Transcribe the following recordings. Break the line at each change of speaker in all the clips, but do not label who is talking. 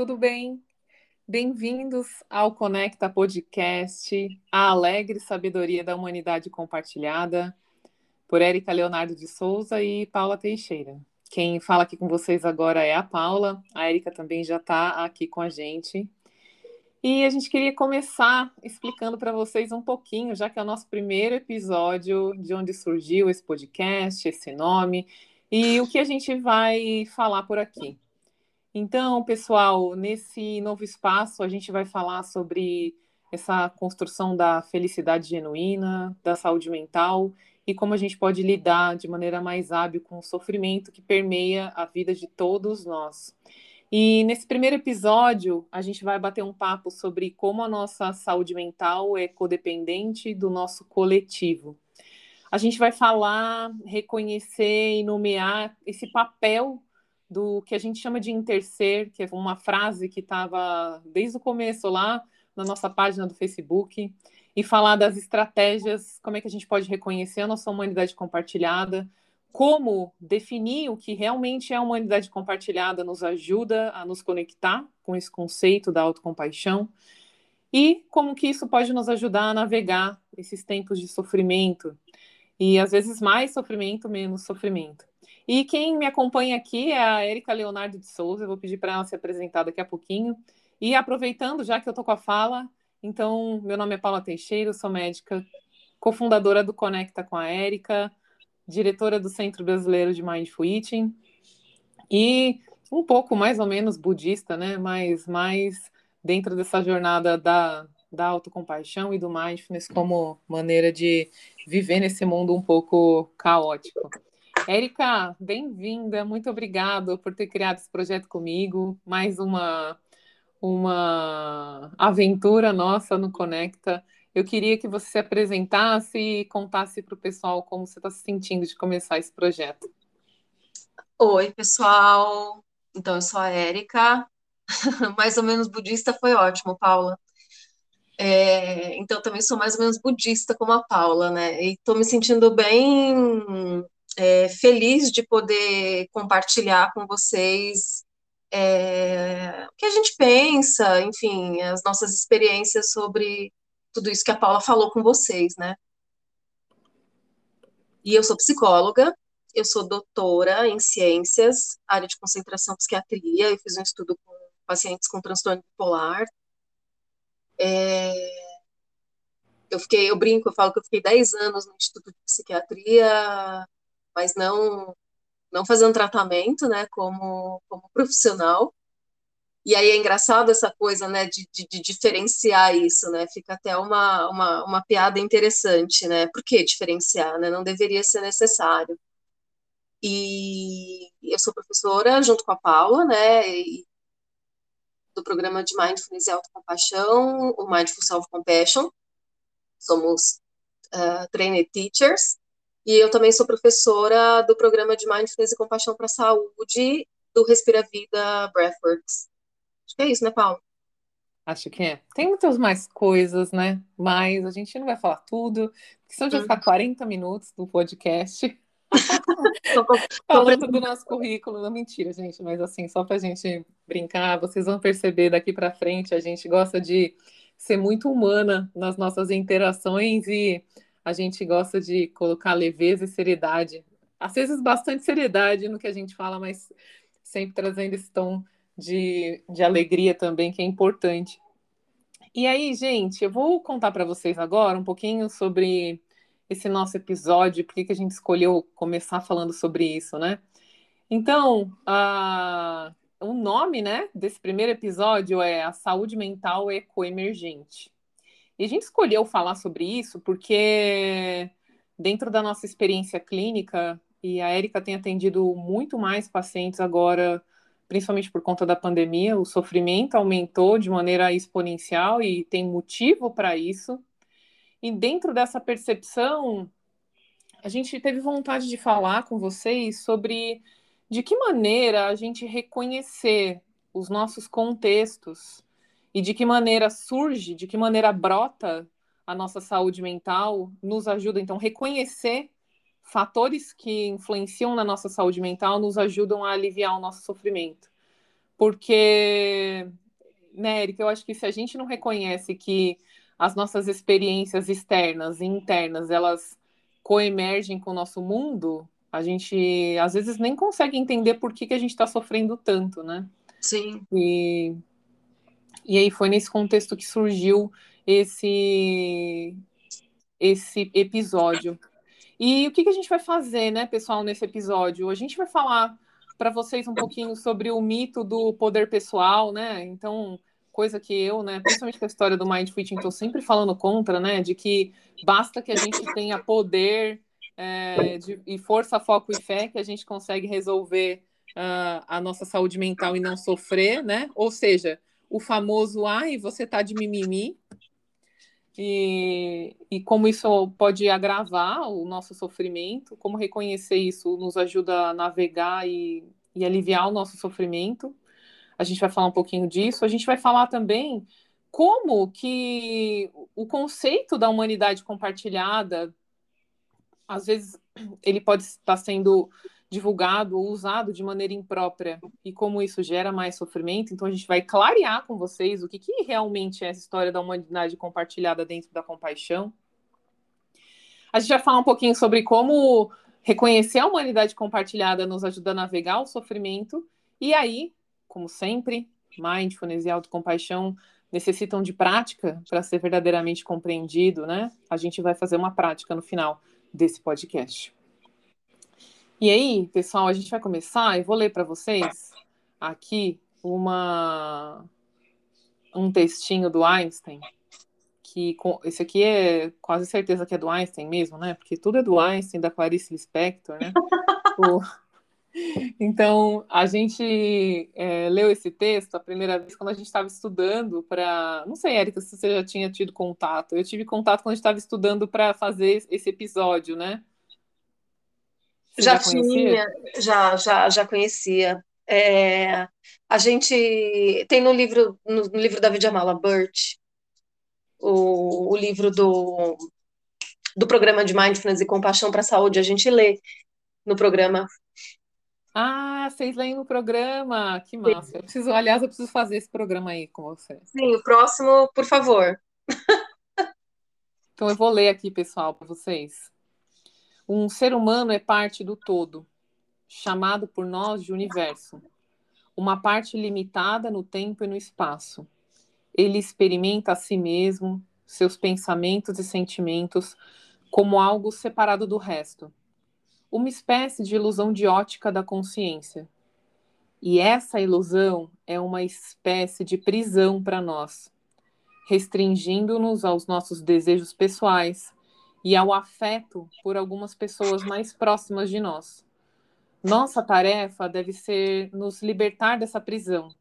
tudo bem? Bem-vindos ao Conecta Podcast, a alegre sabedoria da humanidade compartilhada, por Érica Leonardo de Souza e Paula Teixeira. Quem fala aqui com vocês agora é a Paula, a Érica também já está aqui com a gente. E a gente queria começar explicando para vocês um pouquinho, já que é o nosso primeiro episódio de onde surgiu esse podcast, esse nome, e o que a gente vai falar por aqui. Então, pessoal, nesse novo espaço, a gente vai falar sobre essa construção da felicidade genuína, da saúde mental e como a gente pode lidar de maneira mais hábil com o sofrimento que permeia a vida de todos nós. E nesse primeiro episódio, a gente vai bater um papo sobre como a nossa saúde mental é codependente do nosso coletivo. A gente vai falar, reconhecer e nomear esse papel do que a gente chama de interser, que é uma frase que estava desde o começo lá na nossa página do Facebook, e falar das estratégias, como é que a gente pode reconhecer a nossa humanidade compartilhada, como definir o que realmente é a humanidade compartilhada nos ajuda a nos conectar com esse conceito da autocompaixão e como que isso pode nos ajudar a navegar esses tempos de sofrimento e às vezes mais sofrimento, menos sofrimento. E quem me acompanha aqui é a Erika Leonardo de Souza, eu vou pedir para ela se apresentar daqui a pouquinho. E aproveitando, já que eu estou com a fala, então, meu nome é Paula Teixeira, sou médica, cofundadora do Conecta com a Érica, diretora do Centro Brasileiro de Mindful Eating e um pouco mais ou menos budista, né? Mas mais dentro dessa jornada da, da autocompaixão e do mindfulness como maneira de viver nesse mundo um pouco caótico. Érica, bem-vinda, muito obrigada por ter criado esse projeto comigo. Mais uma, uma aventura nossa no Conecta. Eu queria que você se apresentasse e contasse para o pessoal como você está se sentindo de começar esse projeto.
Oi, pessoal. Então, eu sou a Érica. mais ou menos budista foi ótimo, Paula. É, então, também sou mais ou menos budista como a Paula, né? E estou me sentindo bem é, feliz de poder compartilhar com vocês é, o que a gente pensa, enfim, as nossas experiências sobre tudo isso que a Paula falou com vocês, né? E eu sou psicóloga, eu sou doutora em ciências, área de concentração psiquiatria, eu fiz um estudo com pacientes com transtorno bipolar. É, eu fiquei, eu brinco, eu falo que eu fiquei 10 anos no Instituto de Psiquiatria, mas não não fazendo tratamento, né, como, como profissional. E aí é engraçado essa coisa, né, de, de, de, diferenciar isso, né, fica até uma, uma, uma piada interessante, né, por que diferenciar, né, não deveria ser necessário. E eu sou professora junto com a Paula, né, do programa de Mindfulness e Autocompaixão, o Mindful Self-Compassion, somos uh, trained teachers, e eu também sou professora do programa de Mindfulness e Compaixão para a Saúde do Respira Vida Breathworks. Acho que é isso, né, Paulo?
Acho que é. Tem muitas mais coisas, né? Mas a gente não vai falar tudo, porque senão já ficar 40 minutos do podcast. Falando do nosso currículo, não mentira, gente, mas assim, só para a gente brincar, vocês vão perceber daqui para frente, a gente gosta de ser muito humana nas nossas interações e a gente gosta de colocar leveza e seriedade. Às vezes, bastante seriedade no que a gente fala, mas sempre trazendo esse tom de, de alegria também, que é importante. E aí, gente, eu vou contar para vocês agora um pouquinho sobre esse nosso episódio, por que a gente escolheu começar falando sobre isso, né? Então, a, o nome né, desse primeiro episódio é A Saúde Mental Ecoemergente. E a gente escolheu falar sobre isso porque, dentro da nossa experiência clínica, e a Érica tem atendido muito mais pacientes agora, principalmente por conta da pandemia, o sofrimento aumentou de maneira exponencial e tem motivo para isso. E dentro dessa percepção, a gente teve vontade de falar com vocês sobre de que maneira a gente reconhecer os nossos contextos e de que maneira surge, de que maneira brota a nossa saúde mental, nos ajuda então reconhecer fatores que influenciam na nossa saúde mental, nos ajudam a aliviar o nosso sofrimento. porque, né, Erika, eu acho que se a gente não reconhece que as nossas experiências externas e internas, elas coemergem com o nosso mundo, a gente às vezes nem consegue entender por que, que a gente está sofrendo tanto, né?
Sim.
E, e aí foi nesse contexto que surgiu esse, esse episódio. E o que, que a gente vai fazer, né, pessoal, nesse episódio? A gente vai falar para vocês um pouquinho sobre o mito do poder pessoal, né? Então, coisa que eu, né, principalmente com a história do Mind Fitting, estou sempre falando contra, né, de que basta que a gente tenha poder é, de, e força, foco e fé que a gente consegue resolver uh, a nossa saúde mental e não sofrer, né? Ou seja, o famoso ai, você tá de mimimi, e, e como isso pode agravar o nosso sofrimento, como reconhecer isso nos ajuda a navegar e, e aliviar o nosso sofrimento. A gente vai falar um pouquinho disso. A gente vai falar também como que o conceito da humanidade compartilhada, às vezes, ele pode estar sendo divulgado ou usado de maneira imprópria e como isso gera mais sofrimento. Então a gente vai clarear com vocês o que, que realmente é essa história da humanidade compartilhada dentro da compaixão. A gente vai falar um pouquinho sobre como reconhecer a humanidade compartilhada nos ajuda a navegar o sofrimento. E aí, como sempre, mindfulness e autocompaixão necessitam de prática para ser verdadeiramente compreendido, né? A gente vai fazer uma prática no final desse podcast. E aí, pessoal, a gente vai começar. Eu vou ler para vocês aqui uma um textinho do Einstein que esse aqui é quase certeza que é do Einstein mesmo, né? Porque tudo é do Einstein, da Clarice Lispector, né? o... Então, a gente é, leu esse texto a primeira vez quando a gente estava estudando para. Não sei, Érica, se você já tinha tido contato. Eu tive contato quando a gente estava estudando para fazer esse episódio, né?
Já, já tinha, já, já, já conhecia. É, a gente tem no livro, no, no livro da Vidyamala Burt, o, o livro do, do programa de Mindfulness e Compaixão para a Saúde, a gente lê no programa.
Ah, vocês leem no programa, que massa. Eu preciso, aliás, eu preciso fazer esse programa aí com você.
Sim, o próximo, por favor.
então eu vou ler aqui, pessoal, para vocês. Um ser humano é parte do todo, chamado por nós de universo, uma parte limitada no tempo e no espaço. Ele experimenta a si mesmo, seus pensamentos e sentimentos, como algo separado do resto. Uma espécie de ilusão de ótica da consciência. E essa ilusão é uma espécie de prisão para nós, restringindo-nos aos nossos desejos pessoais, e ao afeto por algumas pessoas mais próximas de nós. Nossa tarefa deve ser nos libertar dessa prisão,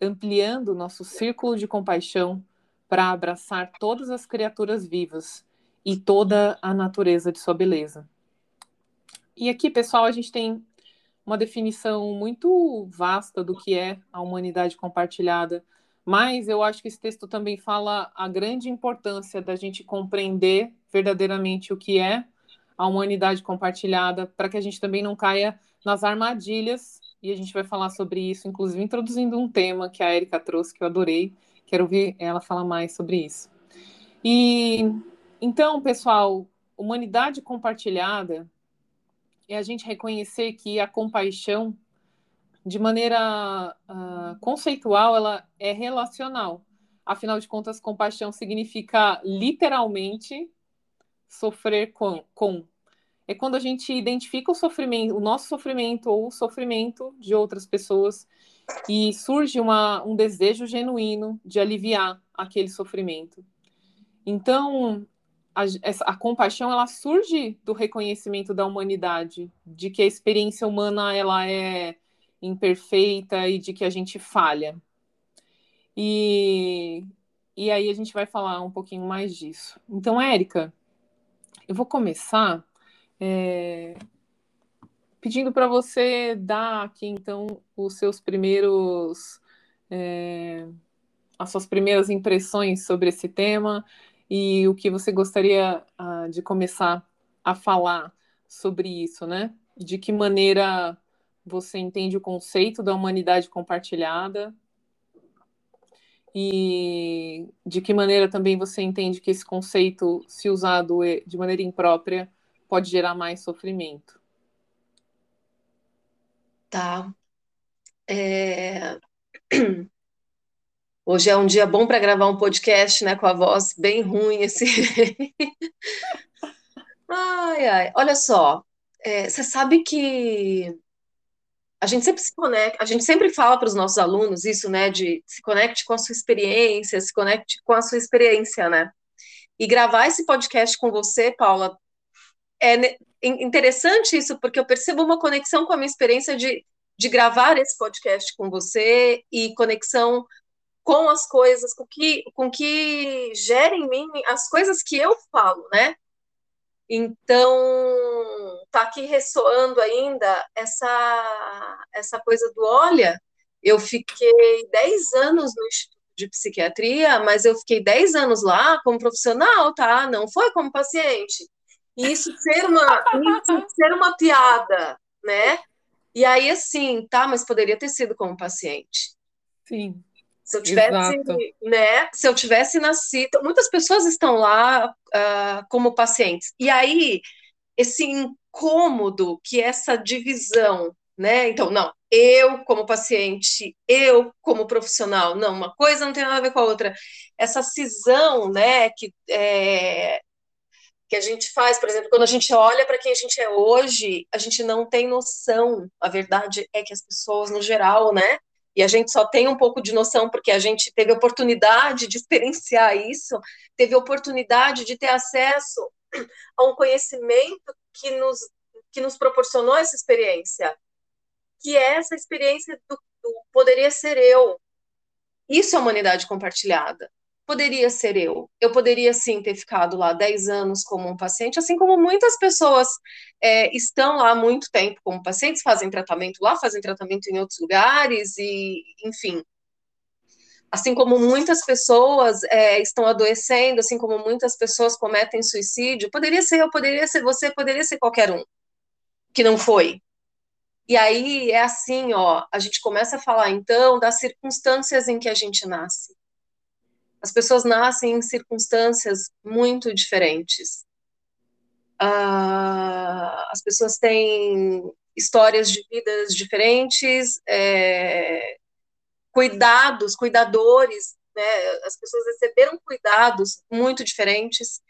ampliando nosso círculo de compaixão para abraçar todas as criaturas vivas e toda a natureza de sua beleza. E aqui, pessoal, a gente tem uma definição muito vasta do que é a humanidade compartilhada, mas eu acho que esse texto também fala a grande importância da gente compreender verdadeiramente o que é a humanidade compartilhada, para que a gente também não caia nas armadilhas. E a gente vai falar sobre isso, inclusive introduzindo um tema que a Erika trouxe, que eu adorei. Quero ouvir ela falar mais sobre isso. E então, pessoal, humanidade compartilhada é a gente reconhecer que a compaixão, de maneira uh, conceitual, ela é relacional. Afinal de contas, compaixão significa literalmente sofrer com, com. É quando a gente identifica o sofrimento, o nosso sofrimento ou o sofrimento de outras pessoas e surge uma, um desejo genuíno de aliviar aquele sofrimento. Então, a, a, compaixão ela surge do reconhecimento da humanidade, de que a experiência humana ela é imperfeita e de que a gente falha. E, e aí a gente vai falar um pouquinho mais disso. Então, Érica, eu vou começar é, pedindo para você dar aqui, então, os seus primeiros. É, as suas primeiras impressões sobre esse tema e o que você gostaria uh, de começar a falar sobre isso, né? De que maneira você entende o conceito da humanidade compartilhada e de que maneira também você entende que esse conceito, se usado de maneira imprópria, pode gerar mais sofrimento.
Tá. É... Hoje é um dia bom para gravar um podcast, né, com a voz bem ruim, assim. ai, ai. Olha só, é, você sabe que a gente sempre se conecta, a gente sempre fala para os nossos alunos isso, né, de se conecte com a sua experiência, se conecte com a sua experiência, né? E gravar esse podcast com você, Paula, é interessante isso, porque eu percebo uma conexão com a minha experiência de, de gravar esse podcast com você e conexão com as coisas, com que, com que gera em mim as coisas que eu falo, né? Então, tá aqui ressoando ainda essa, essa coisa do olha, eu fiquei 10 anos no Instituto de Psiquiatria, mas eu fiquei 10 anos lá como profissional, tá? Não foi como paciente. E isso ser uma, isso ser uma piada, né? E aí, assim, tá, mas poderia ter sido como paciente.
Sim.
Se eu tivesse, né? Se eu tivesse nascido, muitas pessoas estão lá uh, como pacientes. E aí esse incômodo que essa divisão, né? Então, não, eu como paciente, eu como profissional, não, uma coisa não tem nada a ver com a outra. Essa cisão, né? Que é, que a gente faz, por exemplo, quando a gente olha para quem a gente é hoje, a gente não tem noção. A verdade é que as pessoas, no geral, né, e a gente só tem um pouco de noção porque a gente teve oportunidade de experienciar isso, teve oportunidade de ter acesso a um conhecimento que nos, que nos proporcionou essa experiência, que é essa experiência do, do poderia ser eu. Isso é humanidade compartilhada poderia ser eu. Eu poderia sim ter ficado lá 10 anos como um paciente, assim como muitas pessoas é, estão lá há muito tempo como pacientes, fazem tratamento lá, fazem tratamento em outros lugares, e enfim. Assim como muitas pessoas é, estão adoecendo, assim como muitas pessoas cometem suicídio, poderia ser eu, poderia ser você, poderia ser qualquer um que não foi. E aí é assim, ó, a gente começa a falar então das circunstâncias em que a gente nasce as pessoas nascem em circunstâncias muito diferentes. Uh, as pessoas têm histórias de vidas diferentes, é, cuidados, cuidadores, né? As pessoas receberam cuidados muito diferentes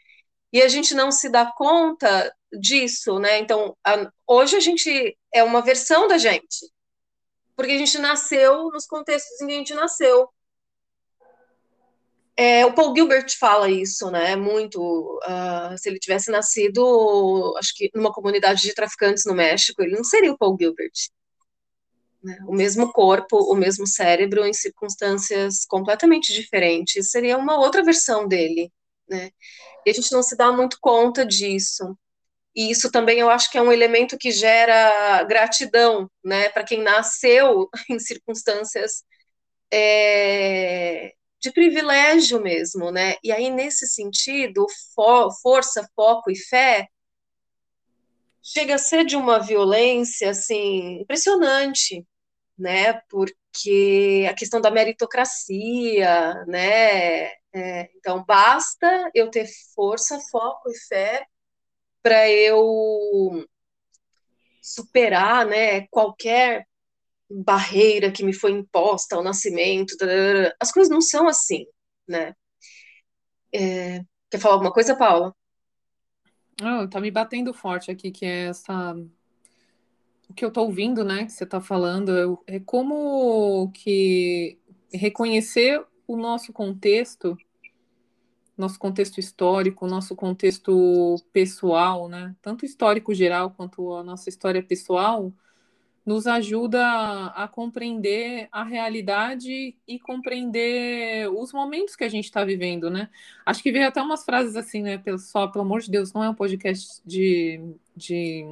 e a gente não se dá conta disso, né? Então, a, hoje a gente é uma versão da gente, porque a gente nasceu nos contextos em que a gente nasceu. É, o Paul Gilbert fala isso, né? Muito. Uh, se ele tivesse nascido, acho que numa comunidade de traficantes no México, ele não seria o Paul Gilbert. Né? O mesmo corpo, o mesmo cérebro, em circunstâncias completamente diferentes, seria uma outra versão dele, né? E a gente não se dá muito conta disso. E isso também eu acho que é um elemento que gera gratidão, né? Para quem nasceu em circunstâncias é, de privilégio mesmo, né? E aí, nesse sentido, fo força, foco e fé chega a ser de uma violência, assim, impressionante, né? Porque a questão da meritocracia, né? É, então, basta eu ter força, foco e fé para eu superar, né, qualquer barreira que me foi imposta ao nascimento. As coisas não são assim, né? É, quer falar alguma coisa, Paula?
Oh, tá me batendo forte aqui, que é essa. O que eu tô ouvindo, né, que você tá falando, é, é como que reconhecer o nosso contexto, nosso contexto histórico, nosso contexto pessoal, né, tanto histórico geral quanto a nossa história pessoal, nos ajuda a compreender a realidade e compreender os momentos que a gente está vivendo, né? Acho que veio até umas frases assim, né? Só, pelo amor de Deus, não é um podcast de, de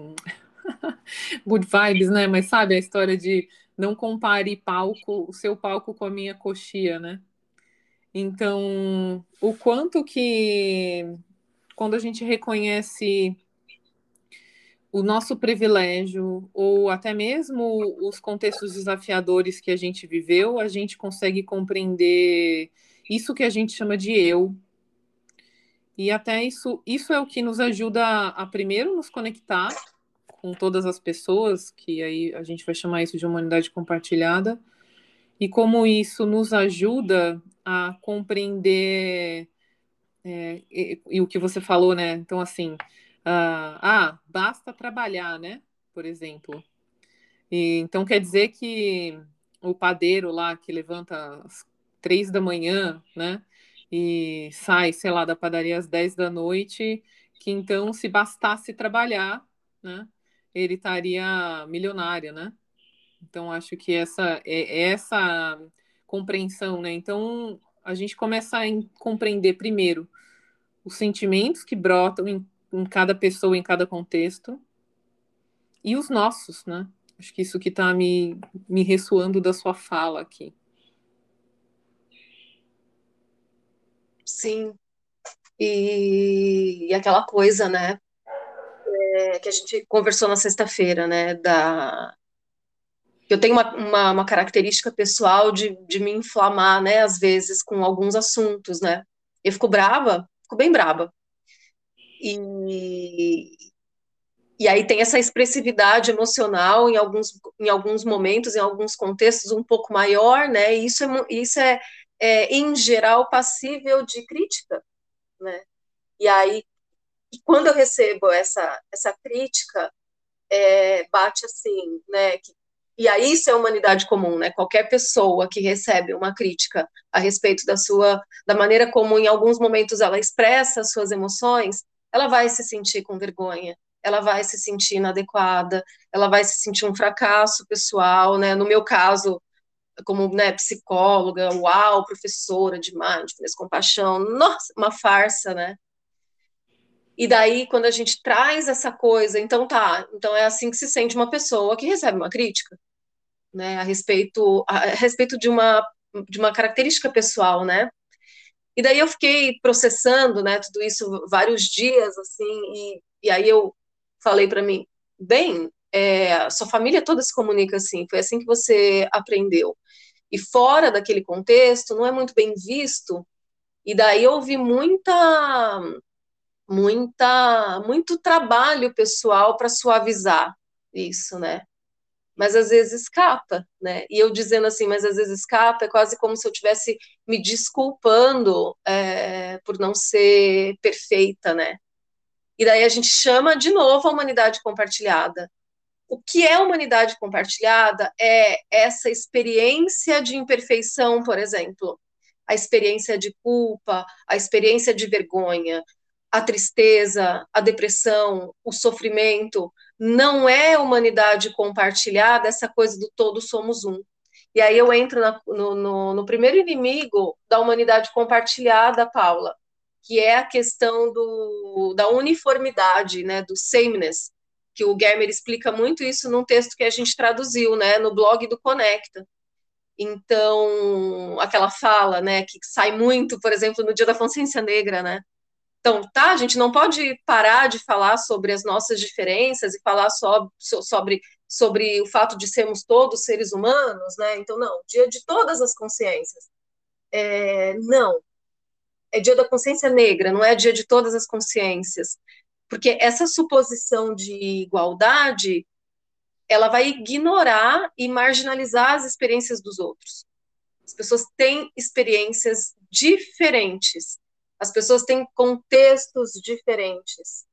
good vibes, né? Mas sabe a história de não compare palco, o seu palco com a minha coxia, né? Então, o quanto que quando a gente reconhece o nosso privilégio, ou até mesmo os contextos desafiadores que a gente viveu, a gente consegue compreender isso que a gente chama de eu. E até isso, isso é o que nos ajuda a, primeiro nos conectar com todas as pessoas, que aí a gente vai chamar isso de humanidade compartilhada, e como isso nos ajuda a compreender é, e, e, o que você falou, né? Então, assim, uh, ah, basta trabalhar, né? Por exemplo. E, então, quer dizer que o padeiro lá que levanta às três da manhã, né? E sai, sei lá, da padaria às dez da noite, que então, se bastasse trabalhar, né? Ele estaria milionário, né? Então, acho que essa é, é essa compreensão, né? Então, a gente começa a compreender primeiro os sentimentos que brotam em, em cada pessoa, em cada contexto, e os nossos, né? Acho que isso que está me, me ressoando da sua fala aqui.
Sim. E, e aquela coisa, né? É, que a gente conversou na sexta-feira, né? Da, eu tenho uma, uma, uma, característica pessoal de, de me inflamar, né, às vezes, com alguns assuntos, né? Eu fico brava, fico bem brava. E, e aí tem essa expressividade emocional em alguns, em alguns momentos, em alguns contextos um pouco maior, né? E isso é, isso é, é em geral, passível de crítica, né? E aí, quando eu recebo essa, essa crítica, é, bate assim, né? Que e aí isso é humanidade comum, né? Qualquer pessoa que recebe uma crítica a respeito da sua, da maneira como em alguns momentos ela expressa as suas emoções, ela vai se sentir com vergonha, ela vai se sentir inadequada, ela vai se sentir um fracasso pessoal, né? No meu caso, como né, psicóloga, uau, professora de mindfulness, compaixão, nossa, uma farsa, né? E daí, quando a gente traz essa coisa, então tá, então é assim que se sente uma pessoa que recebe uma crítica, né, a respeito, a, a respeito de uma, de uma característica pessoal, né, e daí eu fiquei processando, né, tudo isso vários dias, assim, e, e aí eu falei para mim, bem, é, sua família toda se comunica assim, foi assim que você aprendeu. E fora daquele contexto, não é muito bem visto, e daí houve muita muita muito trabalho pessoal para suavizar isso, né? Mas às vezes escapa, né? E eu dizendo assim, mas às vezes escapa, é quase como se eu tivesse me desculpando é, por não ser perfeita, né? E daí a gente chama de novo a humanidade compartilhada. O que é humanidade compartilhada é essa experiência de imperfeição, por exemplo, a experiência de culpa, a experiência de vergonha, a tristeza, a depressão, o sofrimento, não é humanidade compartilhada, essa coisa do todo somos um. E aí eu entro na, no, no, no, primeiro inimigo da humanidade compartilhada, Paula, que é a questão do, da uniformidade, né, do sameness, que o Germer explica muito isso num texto que a gente traduziu, né, no blog do Conecta. Então, aquela fala, né, que sai muito, por exemplo, no Dia da Consciência Negra, né, então, tá, a gente não pode parar de falar sobre as nossas diferenças e falar só, sobre, sobre o fato de sermos todos seres humanos, né? Então, não, dia de todas as consciências. É, não, é dia da consciência negra, não é dia de todas as consciências. Porque essa suposição de igualdade, ela vai ignorar e marginalizar as experiências dos outros. As pessoas têm experiências diferentes as pessoas têm contextos diferentes.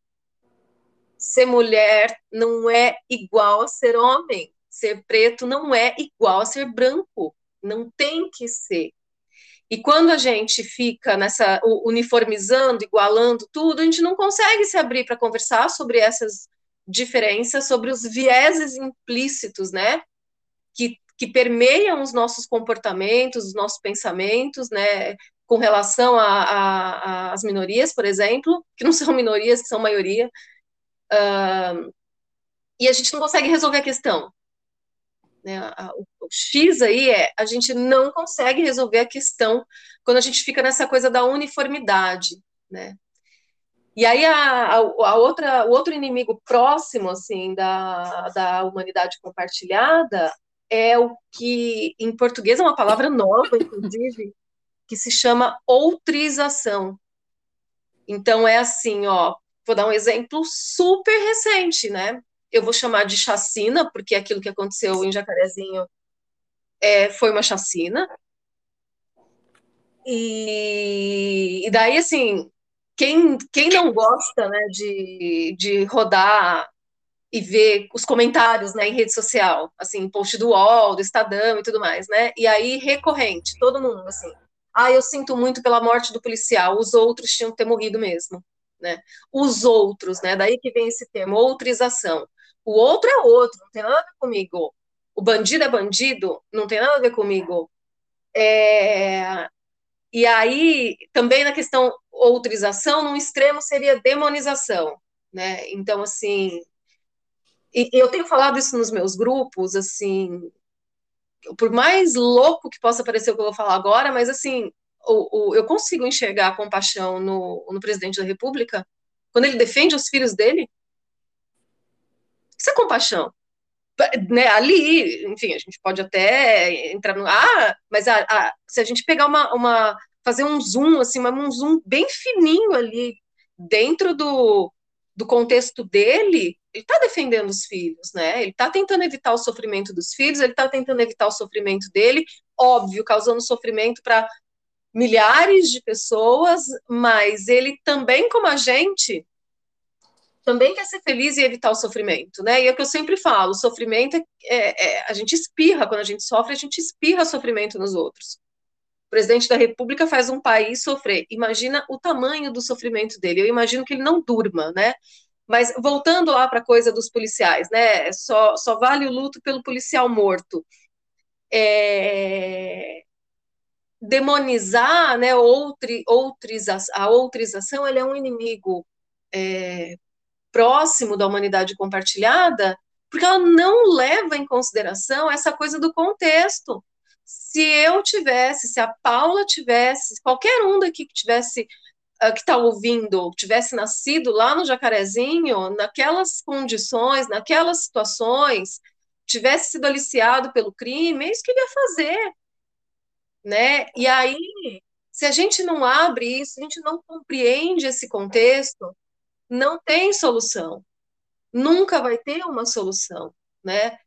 Ser mulher não é igual a ser homem. Ser preto não é igual a ser branco. Não tem que ser. E quando a gente fica nessa uniformizando, igualando tudo, a gente não consegue se abrir para conversar sobre essas diferenças, sobre os vieses implícitos, né? Que, que permeiam os nossos comportamentos, os nossos pensamentos, né? Com relação às minorias, por exemplo, que não são minorias, que são maioria, uh, e a gente não consegue resolver a questão. Né? O, o X aí é, a gente não consegue resolver a questão quando a gente fica nessa coisa da uniformidade, né? E aí a, a, outra, o outro inimigo próximo assim da, da humanidade compartilhada é o que em português é uma palavra nova, inclusive, que se chama outrização. Então é assim, ó, vou dar um exemplo super recente, né? Eu vou chamar de chacina, porque aquilo que aconteceu em Jacarezinho é, foi uma chacina. E, e daí, assim, quem, quem não gosta né, de, de rodar e ver os comentários né, em rede social, assim, post do UOL, do Estadão e tudo mais, né? E aí, recorrente, todo mundo, assim, ah, eu sinto muito pela morte do policial, os outros tinham que ter morrido mesmo, né? Os outros, né? Daí que vem esse termo, outrização. O outro é outro, não tem nada a ver comigo. O bandido é bandido, não tem nada a ver comigo. É... E aí, também na questão outrização, num extremo seria demonização, né? Então, assim, e eu tenho falado isso nos meus grupos, assim, por mais louco que possa parecer o que eu vou falar agora, mas assim, o, o, eu consigo enxergar a compaixão no, no presidente da República quando ele defende os filhos dele. Isso é compaixão. Né, ali, enfim, a gente pode até entrar no. Ah, mas a, a, se a gente pegar uma, uma. fazer um zoom, assim, um zoom bem fininho ali, dentro do, do contexto dele, ele está defendendo os filhos, né? Ele está tentando evitar o sofrimento dos filhos, ele está tentando evitar o sofrimento dele, óbvio, causando sofrimento para milhares de pessoas, mas ele também, como a gente, também quer ser feliz e evitar o sofrimento, né? E é o que eu sempre falo: sofrimento é, é, é, a gente espirra, quando a gente sofre, a gente espirra sofrimento nos outros. O presidente da República faz um país sofrer. Imagina o tamanho do sofrimento dele. Eu imagino que ele não durma, né? Mas voltando lá para a coisa dos policiais, né? Só, só vale o luto pelo policial morto. É... Demonizar, né? Outri, outriza, a outrização, ele é um inimigo é, próximo da humanidade compartilhada, porque ela não leva em consideração essa coisa do contexto. Se eu tivesse, se a Paula tivesse, qualquer um daqui que tivesse que está ouvindo tivesse nascido lá no Jacarezinho, naquelas condições, naquelas situações, tivesse sido aliciado pelo crime, é isso que ele ia fazer. Né? E aí, se a gente não abre isso, a gente não compreende esse contexto, não tem solução. Nunca vai ter uma solução, né?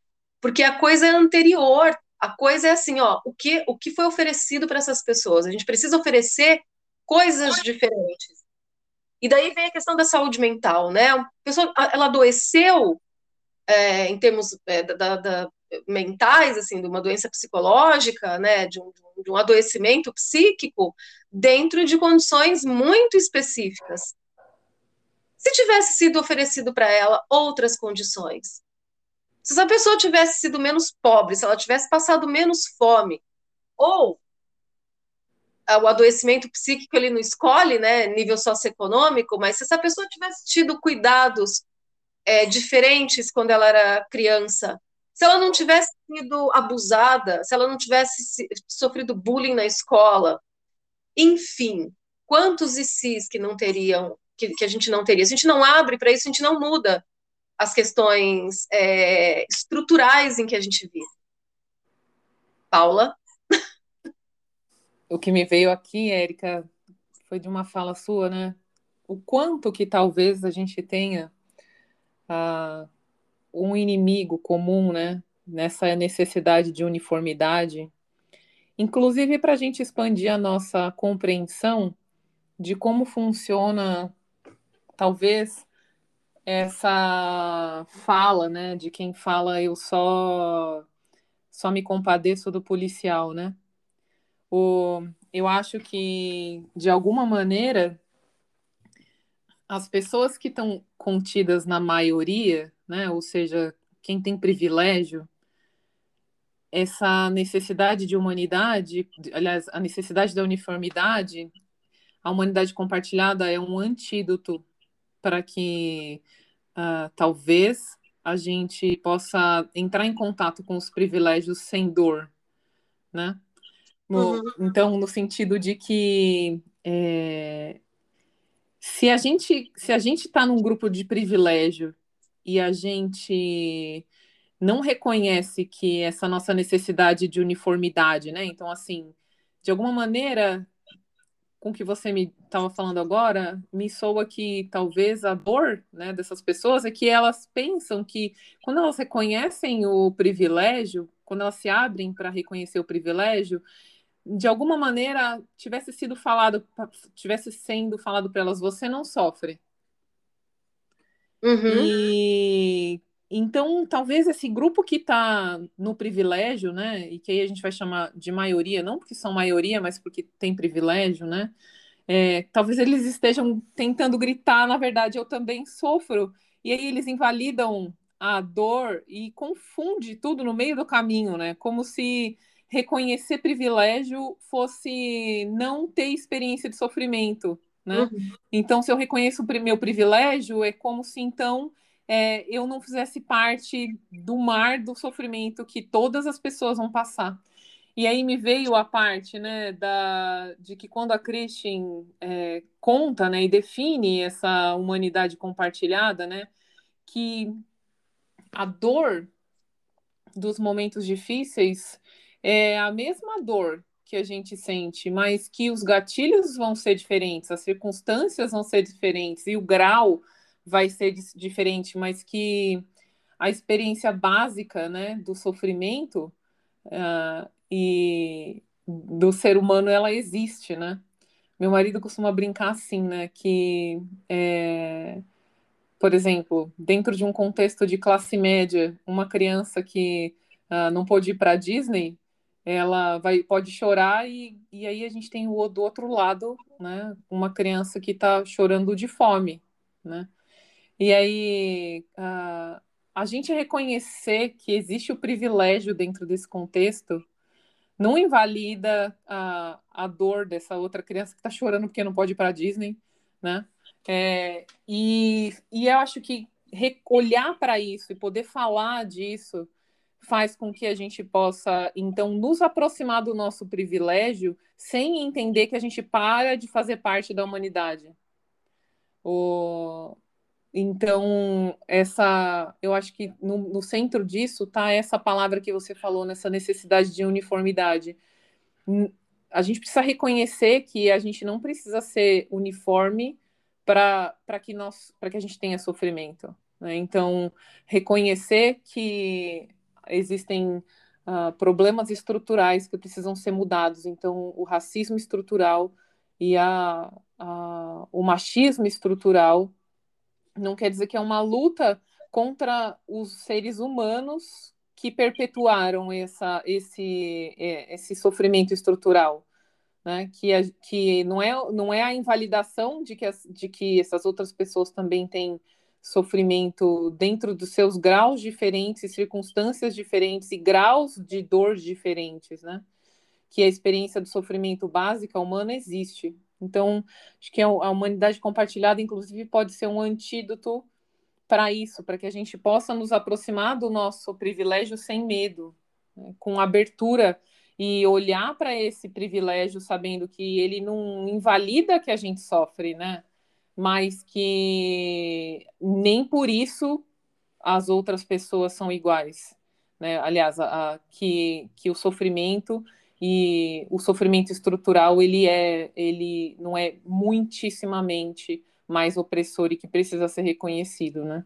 Porque a coisa é anterior, a coisa é assim, ó, o que, o que foi oferecido para essas pessoas? A gente precisa oferecer coisas diferentes. E daí vem a questão da saúde mental, né? A pessoa, ela adoeceu é, em termos é, da, da, mentais, assim, de uma doença psicológica, né? De um, de um adoecimento psíquico dentro de condições muito específicas. Se tivesse sido oferecido para ela outras condições, se essa pessoa tivesse sido menos pobre, se ela tivesse passado menos fome, ou o adoecimento psíquico ele não escolhe, né, nível socioeconômico, mas se essa pessoa tivesse tido cuidados é, diferentes quando ela era criança, se ela não tivesse sido abusada, se ela não tivesse sofrido bullying na escola, enfim, quantos ICs que não teriam, que, que a gente não teria? A gente não abre para isso, a gente não muda as questões é, estruturais em que a gente vive. Paula?
O que me veio aqui, Érica, foi de uma fala sua, né? O quanto que talvez a gente tenha uh, um inimigo comum, né? Nessa necessidade de uniformidade, inclusive para a gente expandir a nossa compreensão de como funciona, talvez, essa fala, né? De quem fala eu só só me compadeço do policial, né? O, eu acho que, de alguma maneira, as pessoas que estão contidas na maioria, né, ou seja, quem tem privilégio, essa necessidade de humanidade, aliás, a necessidade da uniformidade, a humanidade compartilhada é um antídoto para que uh, talvez a gente possa entrar em contato com os privilégios sem dor, né? No, uhum. Então, no sentido de que é, se a gente se a gente está num grupo de privilégio e a gente não reconhece que essa nossa necessidade de uniformidade, né? Então, assim, de alguma maneira, com o que você me estava falando agora, me soa que talvez a dor né, dessas pessoas é que elas pensam que quando elas reconhecem o privilégio, quando elas se abrem para reconhecer o privilégio, de alguma maneira tivesse sido falado, tivesse sendo falado para elas, você não sofre. Uhum. E então, talvez esse grupo que está no privilégio, né, e que aí a gente vai chamar de maioria, não porque são maioria, mas porque tem privilégio, né, é, talvez eles estejam tentando gritar, na verdade, eu também sofro, e aí eles invalidam a dor e confunde tudo no meio do caminho, né, como se reconhecer privilégio fosse não ter experiência de sofrimento, né? Uhum. Então, se eu reconheço o meu privilégio, é como se então é, eu não fizesse parte do mar do sofrimento que todas as pessoas vão passar. E aí me veio a parte, né, da, de que quando a Christian é, conta, né, e define essa humanidade compartilhada, né, que a dor dos momentos difíceis é a mesma dor que a gente sente, mas que os gatilhos vão ser diferentes, as circunstâncias vão ser diferentes e o grau vai ser diferente, mas que a experiência básica, né, do sofrimento uh, e do ser humano, ela existe, né? Meu marido costuma brincar assim, né, que, é, por exemplo, dentro de um contexto de classe média, uma criança que uh, não pôde ir para Disney, ela vai, pode chorar e, e aí a gente tem o do outro lado, né, uma criança que está chorando de fome, né? E aí, uh, a gente reconhecer que existe o privilégio dentro desse contexto não invalida a, a dor dessa outra criança que está chorando porque não pode ir para a Disney, né? É, e, e eu acho que olhar para isso e poder falar disso faz com que a gente possa, então, nos aproximar do nosso privilégio sem entender que a gente para de fazer parte da humanidade. O, então, essa, eu acho que no, no centro disso está essa palavra que você falou, nessa necessidade de uniformidade. A gente precisa reconhecer que a gente não precisa ser uniforme para que nós, que a gente tenha sofrimento. Né? Então, reconhecer que existem uh, problemas estruturais que precisam ser mudados. Então, o racismo estrutural e a, a, o machismo estrutural não quer dizer que é uma luta contra os seres humanos que perpetuaram essa, esse, é, esse sofrimento estrutural. Né? Que, que não, é, não é a invalidação de que, as, de que essas outras pessoas também têm sofrimento dentro dos seus graus diferentes, circunstâncias diferentes e graus de dor diferentes, né? Que a experiência do sofrimento básica humana existe. Então, acho que a humanidade compartilhada, inclusive, pode ser um antídoto para isso, para que a gente possa nos aproximar do nosso privilégio sem medo, né? com abertura e olhar para esse privilégio sabendo que ele não invalida que a gente sofre, né? Mas que nem por isso as outras pessoas são iguais, né? Aliás, a, a, que, que o sofrimento e o sofrimento estrutural ele é ele não é muitíssimamente mais opressor e que precisa ser reconhecido, né?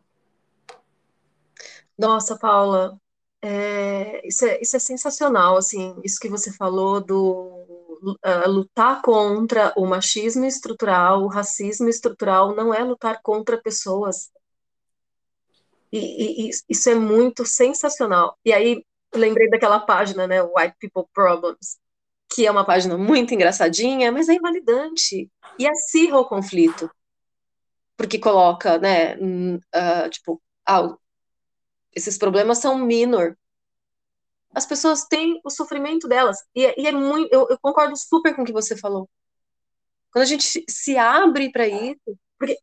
Nossa, Paula, é, isso, é, isso é sensacional, assim, isso que você falou do uh, lutar contra o machismo estrutural, o racismo estrutural, não é lutar contra pessoas. E, e, isso é muito sensacional. E aí lembrei daquela página, né, White People Problems, que é uma página muito engraçadinha, mas é invalidante e acirra o conflito, porque coloca, né, uh, tipo, ah, esses problemas são minor. As pessoas têm o sofrimento delas e, é, e é muito, eu, eu concordo super com o que você falou. Quando a gente se abre para isso, porque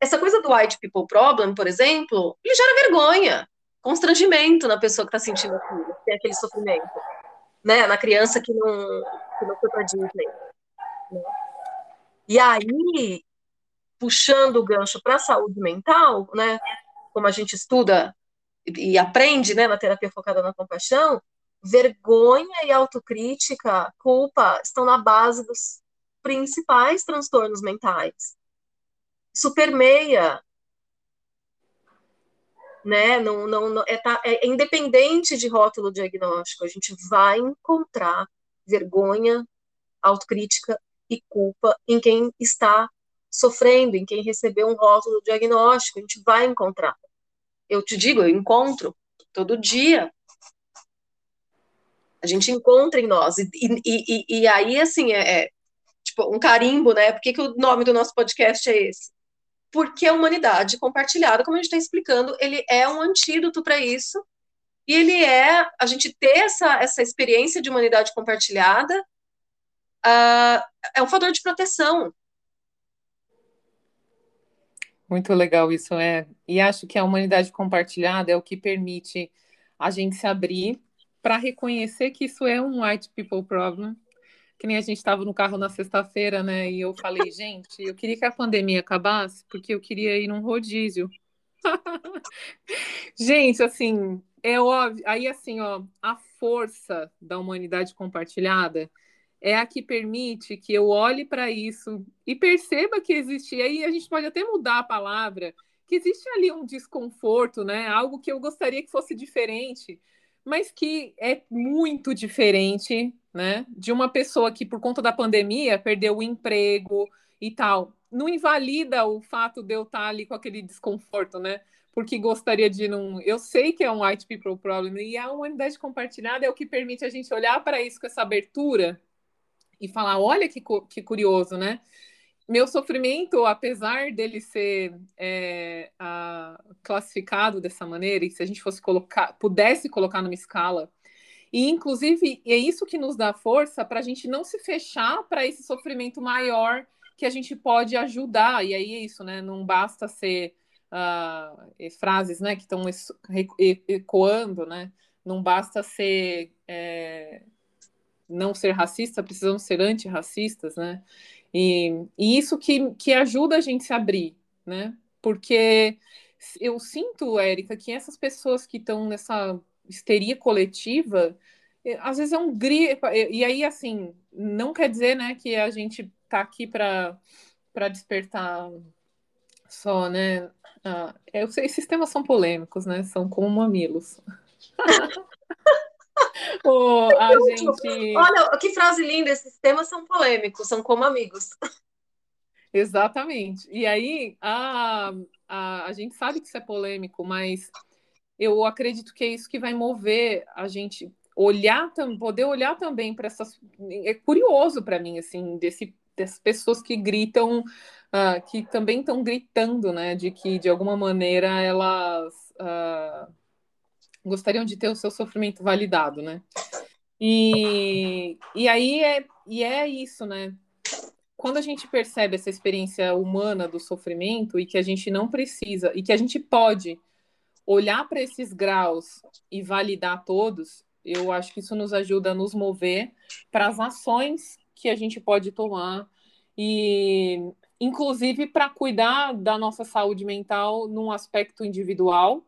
essa coisa do white people problem, por exemplo, ele gera vergonha constrangimento na pessoa que está sentindo aquilo, tem aquele sofrimento, né? Na criança que não, que não foi para Disney. Né? E aí, puxando o gancho para a saúde mental, né? Como a gente estuda e aprende, né, na terapia focada na compaixão, vergonha e autocrítica, culpa, estão na base dos principais transtornos mentais. Isso permeia, né? Não, não, não é, tá, é independente de rótulo diagnóstico, a gente vai encontrar vergonha, autocrítica e culpa em quem está sofrendo, em quem recebeu um rótulo diagnóstico, a gente vai encontrar. Eu te digo, eu encontro todo dia. A gente encontra em nós. E, e, e, e aí, assim, é, é, tipo um carimbo, né? Por que, que o nome do nosso podcast é esse? Porque a humanidade compartilhada, como a gente está explicando, ele é um antídoto para isso. E ele é, a gente ter essa, essa experiência de humanidade compartilhada, uh, é um fator de proteção.
Muito legal isso, é. E acho que a humanidade compartilhada é o que permite a gente se abrir para reconhecer que isso é um white people problem. Que nem a gente estava no carro na sexta-feira, né? E eu falei, gente, eu queria que a pandemia acabasse, porque eu queria ir num rodízio. gente, assim, é óbvio. Aí, assim, ó, a força da humanidade compartilhada é a que permite que eu olhe para isso e perceba que existe. Aí a gente pode até mudar a palavra, que existe ali um desconforto, né? Algo que eu gostaria que fosse diferente, mas que é muito diferente, né? De uma pessoa que, por conta da pandemia, perdeu o emprego e tal. Não invalida o fato de eu estar ali com aquele desconforto, né? Porque gostaria de não. Eu sei que é um white people problem, e a humanidade compartilhada é o que permite a gente olhar para isso com essa abertura e falar: olha que, que curioso, né? Meu sofrimento, apesar dele ser é, a, classificado dessa maneira, e se a gente fosse colocar, pudesse colocar numa escala, e inclusive é isso que nos dá força para a gente não se fechar para esse sofrimento maior que a gente pode ajudar. E aí é isso, né? Não basta ser uh, frases, né, que estão ecoando, né? Não basta ser é, não ser racista, precisamos ser antirracistas, né? E, e isso que, que ajuda a gente a se abrir, né? Porque eu sinto, Érica, que essas pessoas que estão nessa histeria coletiva, eh, às vezes é um grito. E aí, assim, não quer dizer né, que a gente está aqui para despertar só, né? Ah, eu sei, esses temas são polêmicos, né? São como mamilos.
oh, a gente... Olha, que frase linda, esses temas são polêmicos, são como amigos.
Exatamente. E aí, a, a, a gente sabe que isso é polêmico, mas eu acredito que é isso que vai mover a gente olhar, poder olhar também para essas. É curioso para mim, assim, desse, dessas pessoas que gritam, uh, que também estão gritando, né, de que de alguma maneira elas. Uh, gostariam de ter o seu sofrimento validado, né? E, e aí é, e é isso, né? Quando a gente percebe essa experiência humana do sofrimento e que a gente não precisa, e que a gente pode olhar para esses graus e validar todos, eu acho que isso nos ajuda a nos mover para as ações que a gente pode tomar e inclusive para cuidar da nossa saúde mental num aspecto individual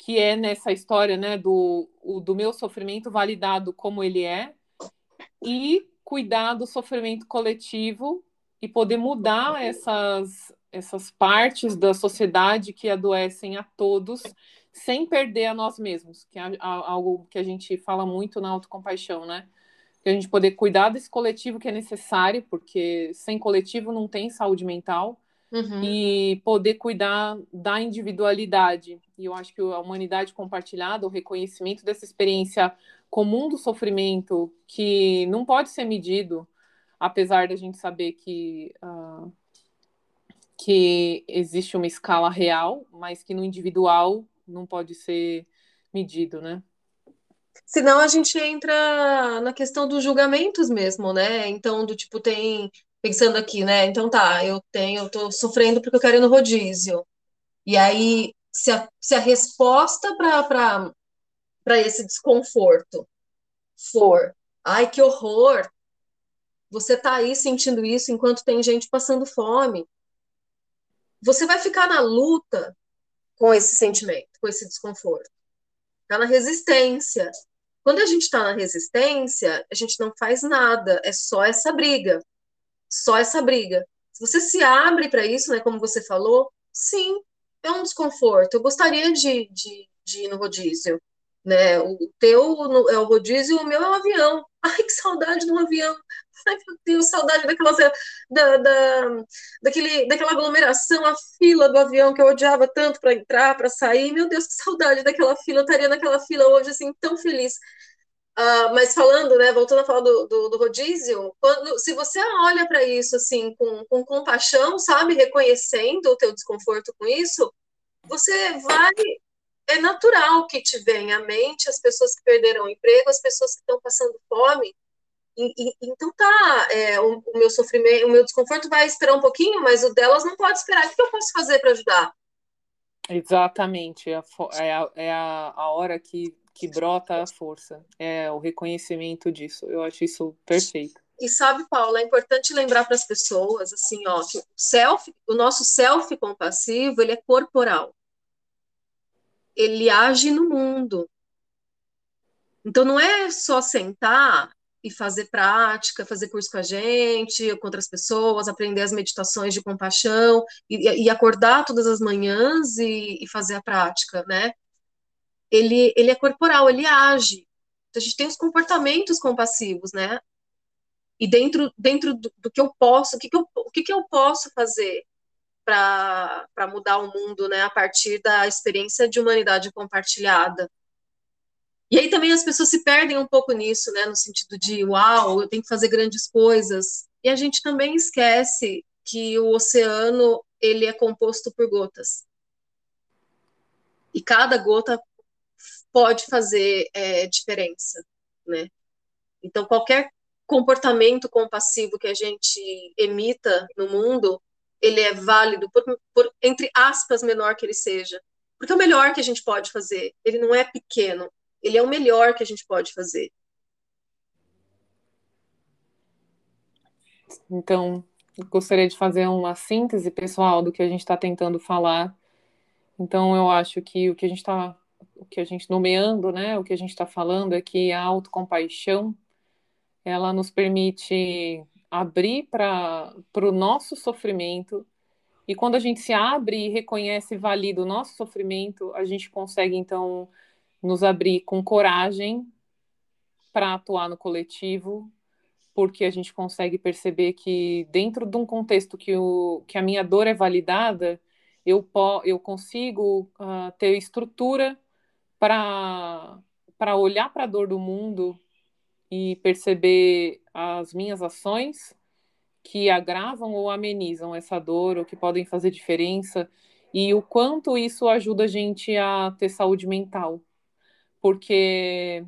que é nessa história né, do, o, do meu sofrimento validado como ele é, e cuidar do sofrimento coletivo e poder mudar essas, essas partes da sociedade que adoecem a todos, sem perder a nós mesmos, que é algo que a gente fala muito na autocompaixão, né? Que a gente poder cuidar desse coletivo que é necessário, porque sem coletivo não tem saúde mental, uhum. e poder cuidar da individualidade. E eu acho que a humanidade compartilhada, o reconhecimento dessa experiência comum do sofrimento, que não pode ser medido, apesar da gente saber que, uh, que existe uma escala real, mas que no individual não pode ser medido, né?
Senão a gente entra na questão dos julgamentos mesmo, né? Então, do tipo, tem pensando aqui, né? Então tá, eu tenho, eu tô sofrendo porque eu quero ir no rodízio. E aí, se a, se a resposta para esse desconforto for, ai, que horror, você tá aí sentindo isso enquanto tem gente passando fome. você vai ficar na luta com esse sentimento, com esse desconforto. Tá na resistência. Quando a gente está na resistência, a gente não faz nada, é só essa briga. Só essa briga. Se você se abre para isso, né, como você falou, sim, é um desconforto. Eu gostaria de, de, de ir no rodízio. Né? O teu é o rodízio, o meu é o avião. Ai, que saudade do avião. Ai, meu Deus, saudade daquela, da, da, daquele, daquela aglomeração, a fila do avião que eu odiava tanto para entrar, para sair. Meu Deus, que saudade daquela fila. Eu estaria naquela fila hoje, assim, tão feliz. Uh, mas falando, né, voltando a falar do, do, do rodízio, quando, se você olha para isso assim com, com compaixão, sabe, reconhecendo o teu desconforto com isso, você vai é natural que te venha à mente as pessoas que perderam o emprego, as pessoas que estão passando fome. E, e, então tá, é, o, o, meu sofrimento, o meu desconforto vai esperar um pouquinho, mas o delas não pode esperar. O que eu posso fazer para ajudar?
Exatamente, é, a, é a, a hora que, que brota a força, é o reconhecimento disso. Eu acho isso perfeito.
E sabe, Paula, é importante lembrar para as pessoas assim, ó, que o self, o nosso self compassivo, ele é corporal ele age no mundo. Então não é só sentar e fazer prática, fazer curso com a gente, com outras pessoas, aprender as meditações de compaixão e, e acordar todas as manhãs e, e, fazer a prática, né? Ele, ele é corporal, ele age. Então, a gente tem os comportamentos compassivos, né? E dentro, dentro do, do que eu posso, o que, que, eu, o que, que eu posso fazer para mudar o mundo, né, a partir da experiência de humanidade compartilhada. E aí também as pessoas se perdem um pouco nisso, né, no sentido de, uau, eu tenho que fazer grandes coisas. E a gente também esquece que o oceano, ele é composto por gotas. E cada gota pode fazer é, diferença, né? Então, qualquer comportamento compassivo que a gente emita no mundo ele é válido, por, por, entre aspas, menor que ele seja. Porque é o melhor que a gente pode fazer. Ele não é pequeno. Ele é o melhor que a gente pode fazer.
Então, gostaria de fazer uma síntese pessoal do que a gente está tentando falar. Então, eu acho que o que a gente está, o que a gente nomeando, né, o que a gente está falando é que a autocompaixão ela nos permite abrir para o nosso sofrimento. E quando a gente se abre e reconhece e valida o nosso sofrimento, a gente consegue então nos abrir com coragem para atuar no coletivo, porque a gente consegue perceber que dentro de um contexto que, o, que a minha dor é validada, eu, po, eu consigo uh, ter estrutura para olhar para a dor do mundo e perceber as minhas ações que agravam ou amenizam essa dor, ou que podem fazer diferença, e o quanto isso ajuda a gente a ter saúde mental. Porque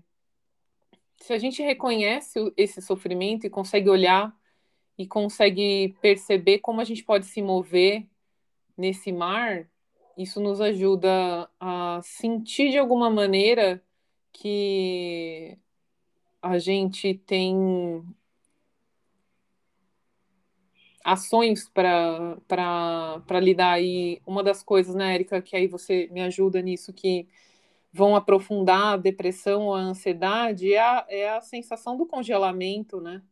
se a gente reconhece esse sofrimento e consegue olhar e consegue perceber como a gente pode se mover nesse mar, isso nos ajuda a sentir de alguma maneira que a gente tem ações para lidar aí. Uma das coisas, né, Erika, que aí você me ajuda nisso, que vão aprofundar a depressão ou a ansiedade, é a, é a sensação do congelamento, né?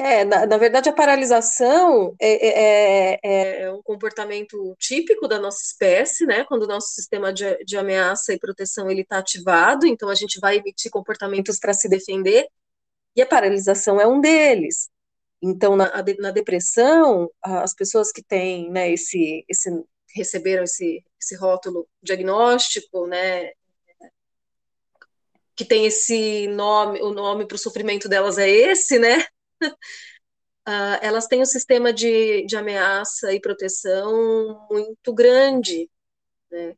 É, na, na verdade, a paralisação é, é, é, é um comportamento típico da nossa espécie, né? Quando o nosso sistema de, de ameaça e proteção ele está ativado, então a gente vai emitir comportamentos para se defender, e a paralisação é um deles. Então, na, na depressão, as pessoas que têm, né, esse, esse receberam esse, esse rótulo diagnóstico, né, que tem esse nome, o nome para o sofrimento delas é esse, né? Uh, elas têm um sistema de, de ameaça e proteção muito grande, né?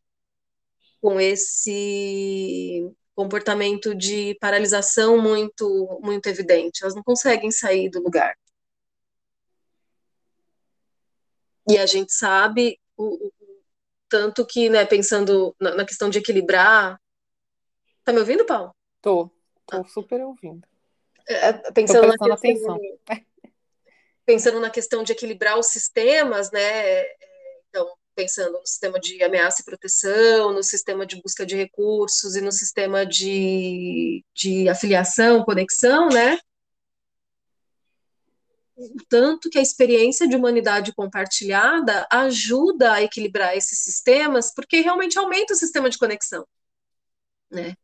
com esse comportamento de paralisação muito muito evidente. Elas não conseguem sair do lugar. E a gente sabe o, o tanto que, né, pensando na, na, questão de equilibrar. Tá me ouvindo, Paulo?
Tô, tô ah. super ouvindo.
É, pensando
Tô prestando atenção.
pensando na questão de equilibrar os sistemas, né? Então, pensando no sistema de ameaça e proteção, no sistema de busca de recursos e no sistema de, de afiliação, conexão, né? Tanto que a experiência de humanidade compartilhada ajuda a equilibrar esses sistemas, porque realmente aumenta o sistema de conexão, né?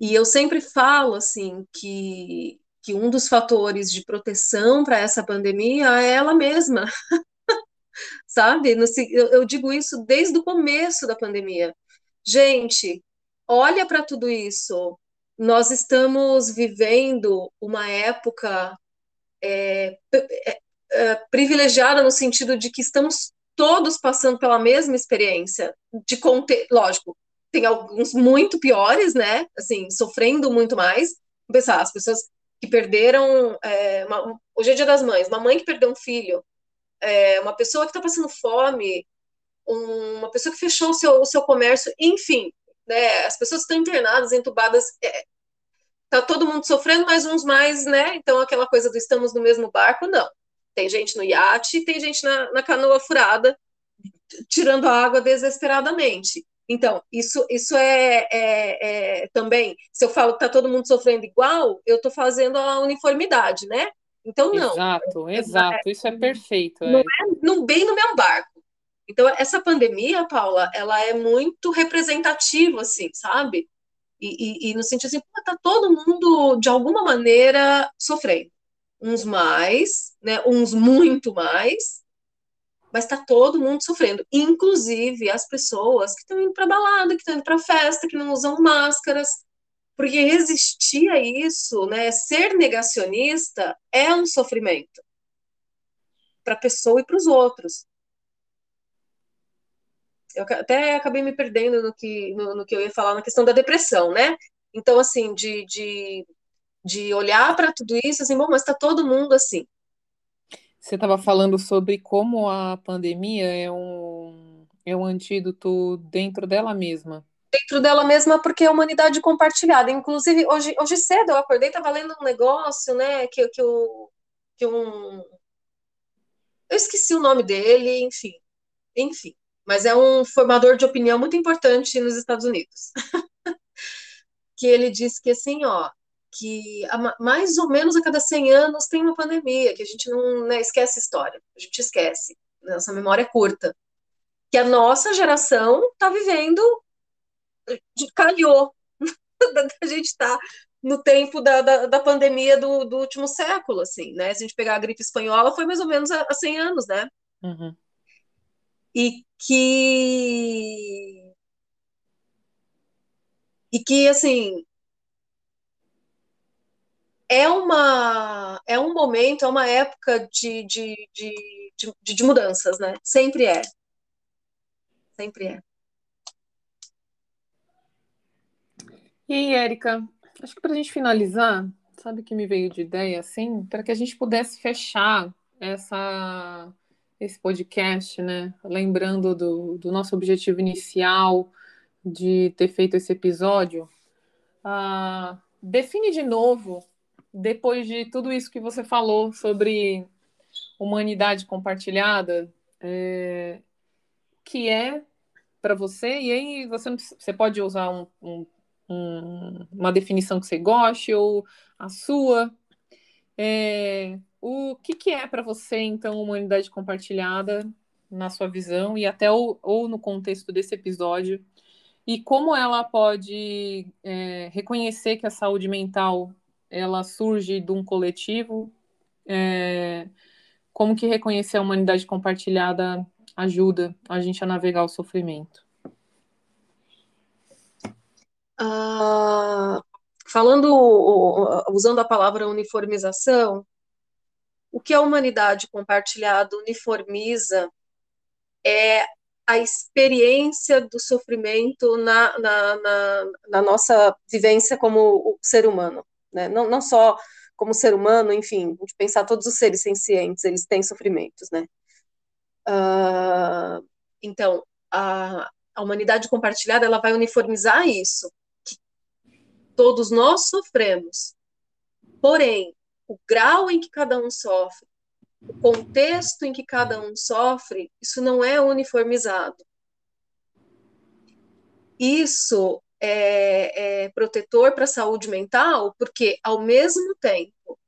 E eu sempre falo, assim, que, que um dos fatores de proteção para essa pandemia é ela mesma, sabe? Eu digo isso desde o começo da pandemia. Gente, olha para tudo isso. Nós estamos vivendo uma época é, é, é, privilegiada no sentido de que estamos todos passando pela mesma experiência de conter, lógico, tem alguns muito piores, né? Assim, sofrendo muito mais. Pensar, as pessoas que perderam. É, uma, hoje é dia das mães, uma mãe que perdeu um filho, é, uma pessoa que está passando fome, um, uma pessoa que fechou o seu, o seu comércio, enfim, né? As pessoas estão internadas, entubadas. É, tá todo mundo sofrendo, mas uns mais, né? Então, aquela coisa do estamos no mesmo barco, não. Tem gente no iate, tem gente na, na canoa furada, tirando a água desesperadamente. Então, isso, isso é, é, é, também, se eu falo que está todo mundo sofrendo igual, eu estou fazendo a uniformidade, né? Então, não.
Exato, exato, isso é perfeito.
Não é, bem no meu barco. Então, essa pandemia, Paula, ela é muito representativa, assim, sabe? E, e, e no sentido assim, está todo mundo, de alguma maneira, sofrendo. Uns mais, né? uns muito mais, mas está todo mundo sofrendo, inclusive as pessoas que estão indo para balada, que estão indo para festa, que não usam máscaras, porque resistir a isso, né, ser negacionista é um sofrimento para a pessoa e para os outros. Eu até acabei me perdendo no que, no, no, que eu ia falar na questão da depressão, né? Então, assim, de, de, de olhar para tudo isso, assim, bom, mas está todo mundo assim.
Você estava falando sobre como a pandemia é um, é um antídoto dentro dela mesma.
Dentro dela mesma, porque é humanidade compartilhada. Inclusive, hoje, hoje cedo eu acordei, estava lendo um negócio, né, que, que, o, que um... Eu esqueci o nome dele, enfim. Enfim. Mas é um formador de opinião muito importante nos Estados Unidos. que ele disse que, assim, ó, que mais ou menos a cada 100 anos tem uma pandemia, que a gente não né, esquece a história, a gente esquece, nossa memória é curta. Que a nossa geração está vivendo, calhou, a gente está no tempo da, da, da pandemia do, do, último século, assim, né? Se a gente pegar a gripe espanhola, foi mais ou menos há, 100 anos, né? Uhum. E que... E que, assim, é uma é um momento, é uma época de, de, de, de, de mudanças, né? Sempre é. Sempre é.
E aí, Érica, acho que para a gente finalizar, sabe o que me veio de ideia, assim, para que a gente pudesse fechar essa, esse podcast, né? Lembrando do, do nosso objetivo inicial de ter feito esse episódio, uh, define de novo depois de tudo isso que você falou sobre humanidade compartilhada, é, que é para você, e aí você, você pode usar um, um, um, uma definição que você goste ou a sua. É, o que, que é para você, então, humanidade compartilhada, na sua visão, e até o, ou no contexto desse episódio, e como ela pode é, reconhecer que a saúde mental ela surge de um coletivo. É, como que reconhecer a humanidade compartilhada ajuda a gente a navegar o sofrimento?
Uh, falando, usando a palavra uniformização, o que a humanidade compartilhada uniformiza é a experiência do sofrimento na, na, na, na nossa vivência como ser humano né? Não, não só como ser humano, enfim, de pensar todos os seres sencientes, eles têm sofrimentos, né? Uh, então, a, a humanidade compartilhada, ela vai uniformizar isso, que todos nós sofremos, porém, o grau em que cada um sofre o contexto em que cada um sofre, isso não é uniformizado. Isso é, é protetor para a saúde mental, porque ao mesmo tempo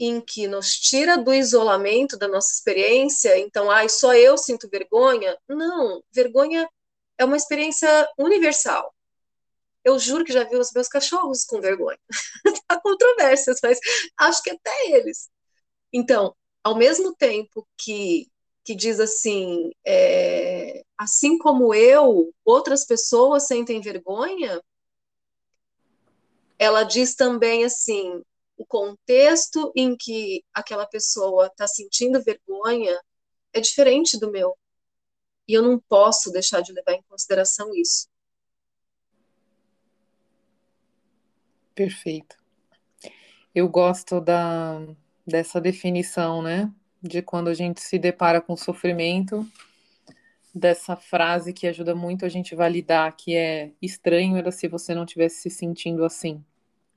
em que nos tira do isolamento da nossa experiência, então, ai, só eu sinto vergonha. Não, vergonha é uma experiência universal. Eu juro que já vi os meus cachorros com vergonha. Há controvérsias, mas acho que até eles. Então, ao mesmo tempo que, que diz assim, é, assim como eu, outras pessoas sentem vergonha, ela diz também assim, o contexto em que aquela pessoa está sentindo vergonha é diferente do meu. E eu não posso deixar de levar em consideração isso.
Perfeito. Eu gosto da, dessa definição, né? De quando a gente se depara com sofrimento, dessa frase que ajuda muito a gente validar, que é estranho era se você não tivesse se sentindo assim.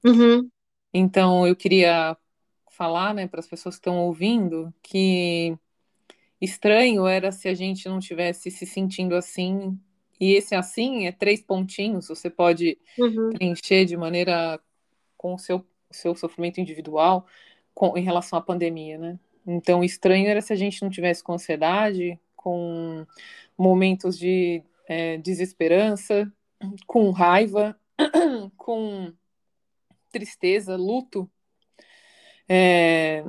Uhum.
Então, eu queria falar, né, para as pessoas que estão ouvindo, que estranho era se a gente não tivesse se sentindo assim. E esse assim é três pontinhos, você pode uhum. preencher de maneira com o seu, seu sofrimento individual com, em relação à pandemia, né? Então, estranho era se a gente não tivesse com ansiedade, com momentos de é, desesperança, com raiva, com tristeza, luto, é,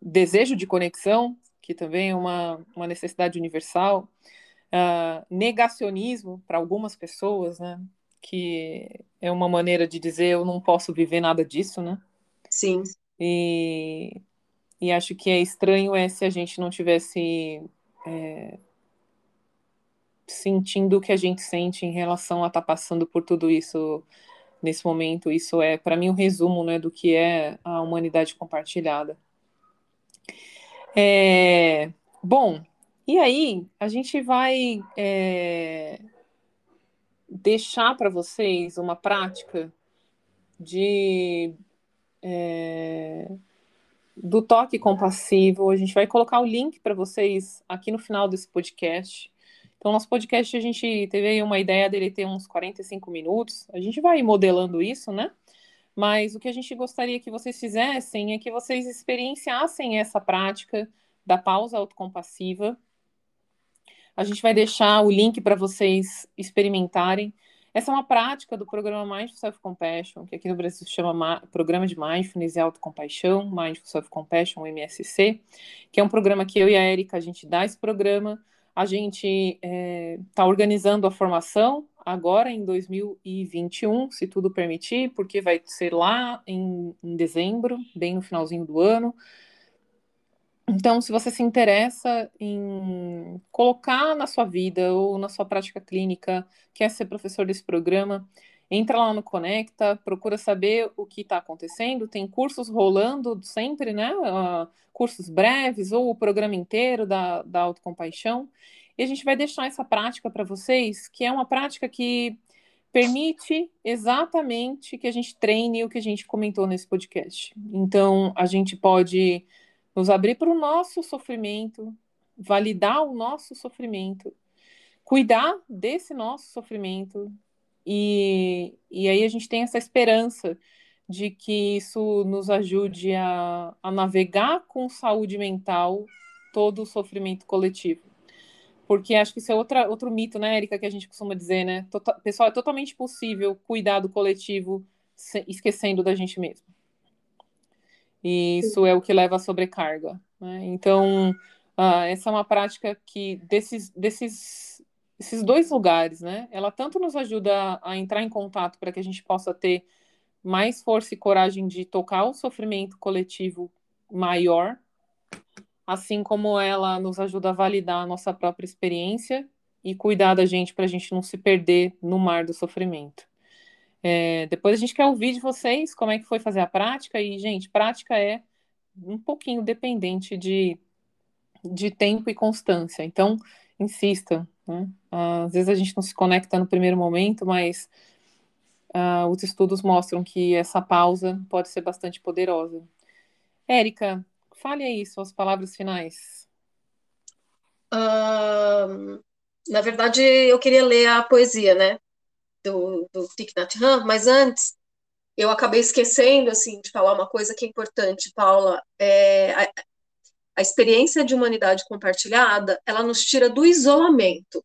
desejo de conexão, que também é uma, uma necessidade universal, uh, negacionismo para algumas pessoas, né? Que é uma maneira de dizer eu não posso viver nada disso, né?
Sim.
E, e acho que é estranho é se a gente não tivesse é, sentindo o que a gente sente em relação a estar tá passando por tudo isso nesse momento. Isso é, para mim, um resumo né, do que é a humanidade compartilhada. É, bom, e aí a gente vai é, deixar para vocês uma prática de é, do toque compassivo. A gente vai colocar o link para vocês aqui no final desse podcast. Então, nosso podcast, a gente teve uma ideia dele ter uns 45 minutos. A gente vai modelando isso, né? Mas o que a gente gostaria que vocês fizessem é que vocês experienciassem essa prática da pausa autocompassiva. A gente vai deixar o link para vocês experimentarem. Essa é uma prática do programa Mindful Self Compassion, que aqui no Brasil se chama Programa de Mindfulness e Autocompaixão, Mindful Self Compassion, MSC, que é um programa que eu e a Erika, a gente dá esse programa, a gente está é, tá organizando a formação agora em 2021, se tudo permitir, porque vai ser lá em, em dezembro, bem no finalzinho do ano, então, se você se interessa em colocar na sua vida ou na sua prática clínica, quer ser professor desse programa, entra lá no Conecta, procura saber o que está acontecendo. Tem cursos rolando sempre, né? Uh, cursos breves ou o programa inteiro da, da autocompaixão. E a gente vai deixar essa prática para vocês, que é uma prática que permite exatamente que a gente treine o que a gente comentou nesse podcast. Então, a gente pode nos abrir para o nosso sofrimento, validar o nosso sofrimento, cuidar desse nosso sofrimento, e, e aí a gente tem essa esperança de que isso nos ajude a, a navegar com saúde mental todo o sofrimento coletivo. Porque acho que isso é outra, outro mito, né, Erika, que a gente costuma dizer, né? Tota, pessoal, é totalmente possível cuidar do coletivo se, esquecendo da gente mesmo. E isso é o que leva à sobrecarga. Né? Então, uh, essa é uma prática que, desses, desses esses dois lugares, né? Ela tanto nos ajuda a, a entrar em contato para que a gente possa ter mais força e coragem de tocar o sofrimento coletivo maior, assim como ela nos ajuda a validar a nossa própria experiência e cuidar da gente para a gente não se perder no mar do sofrimento. É, depois a gente quer ouvir de vocês como é que foi fazer a prática. E, gente, prática é um pouquinho dependente de, de tempo e constância. Então, insista. Né? Às vezes a gente não se conecta no primeiro momento, mas uh, os estudos mostram que essa pausa pode ser bastante poderosa. Érica, Fale aí suas palavras finais.
Uh, na verdade, eu queria ler a poesia, né, do, do Thich Nhat Hanh, mas antes eu acabei esquecendo, assim, de falar uma coisa que é importante, Paula. É, a, a experiência de humanidade compartilhada, ela nos tira do isolamento.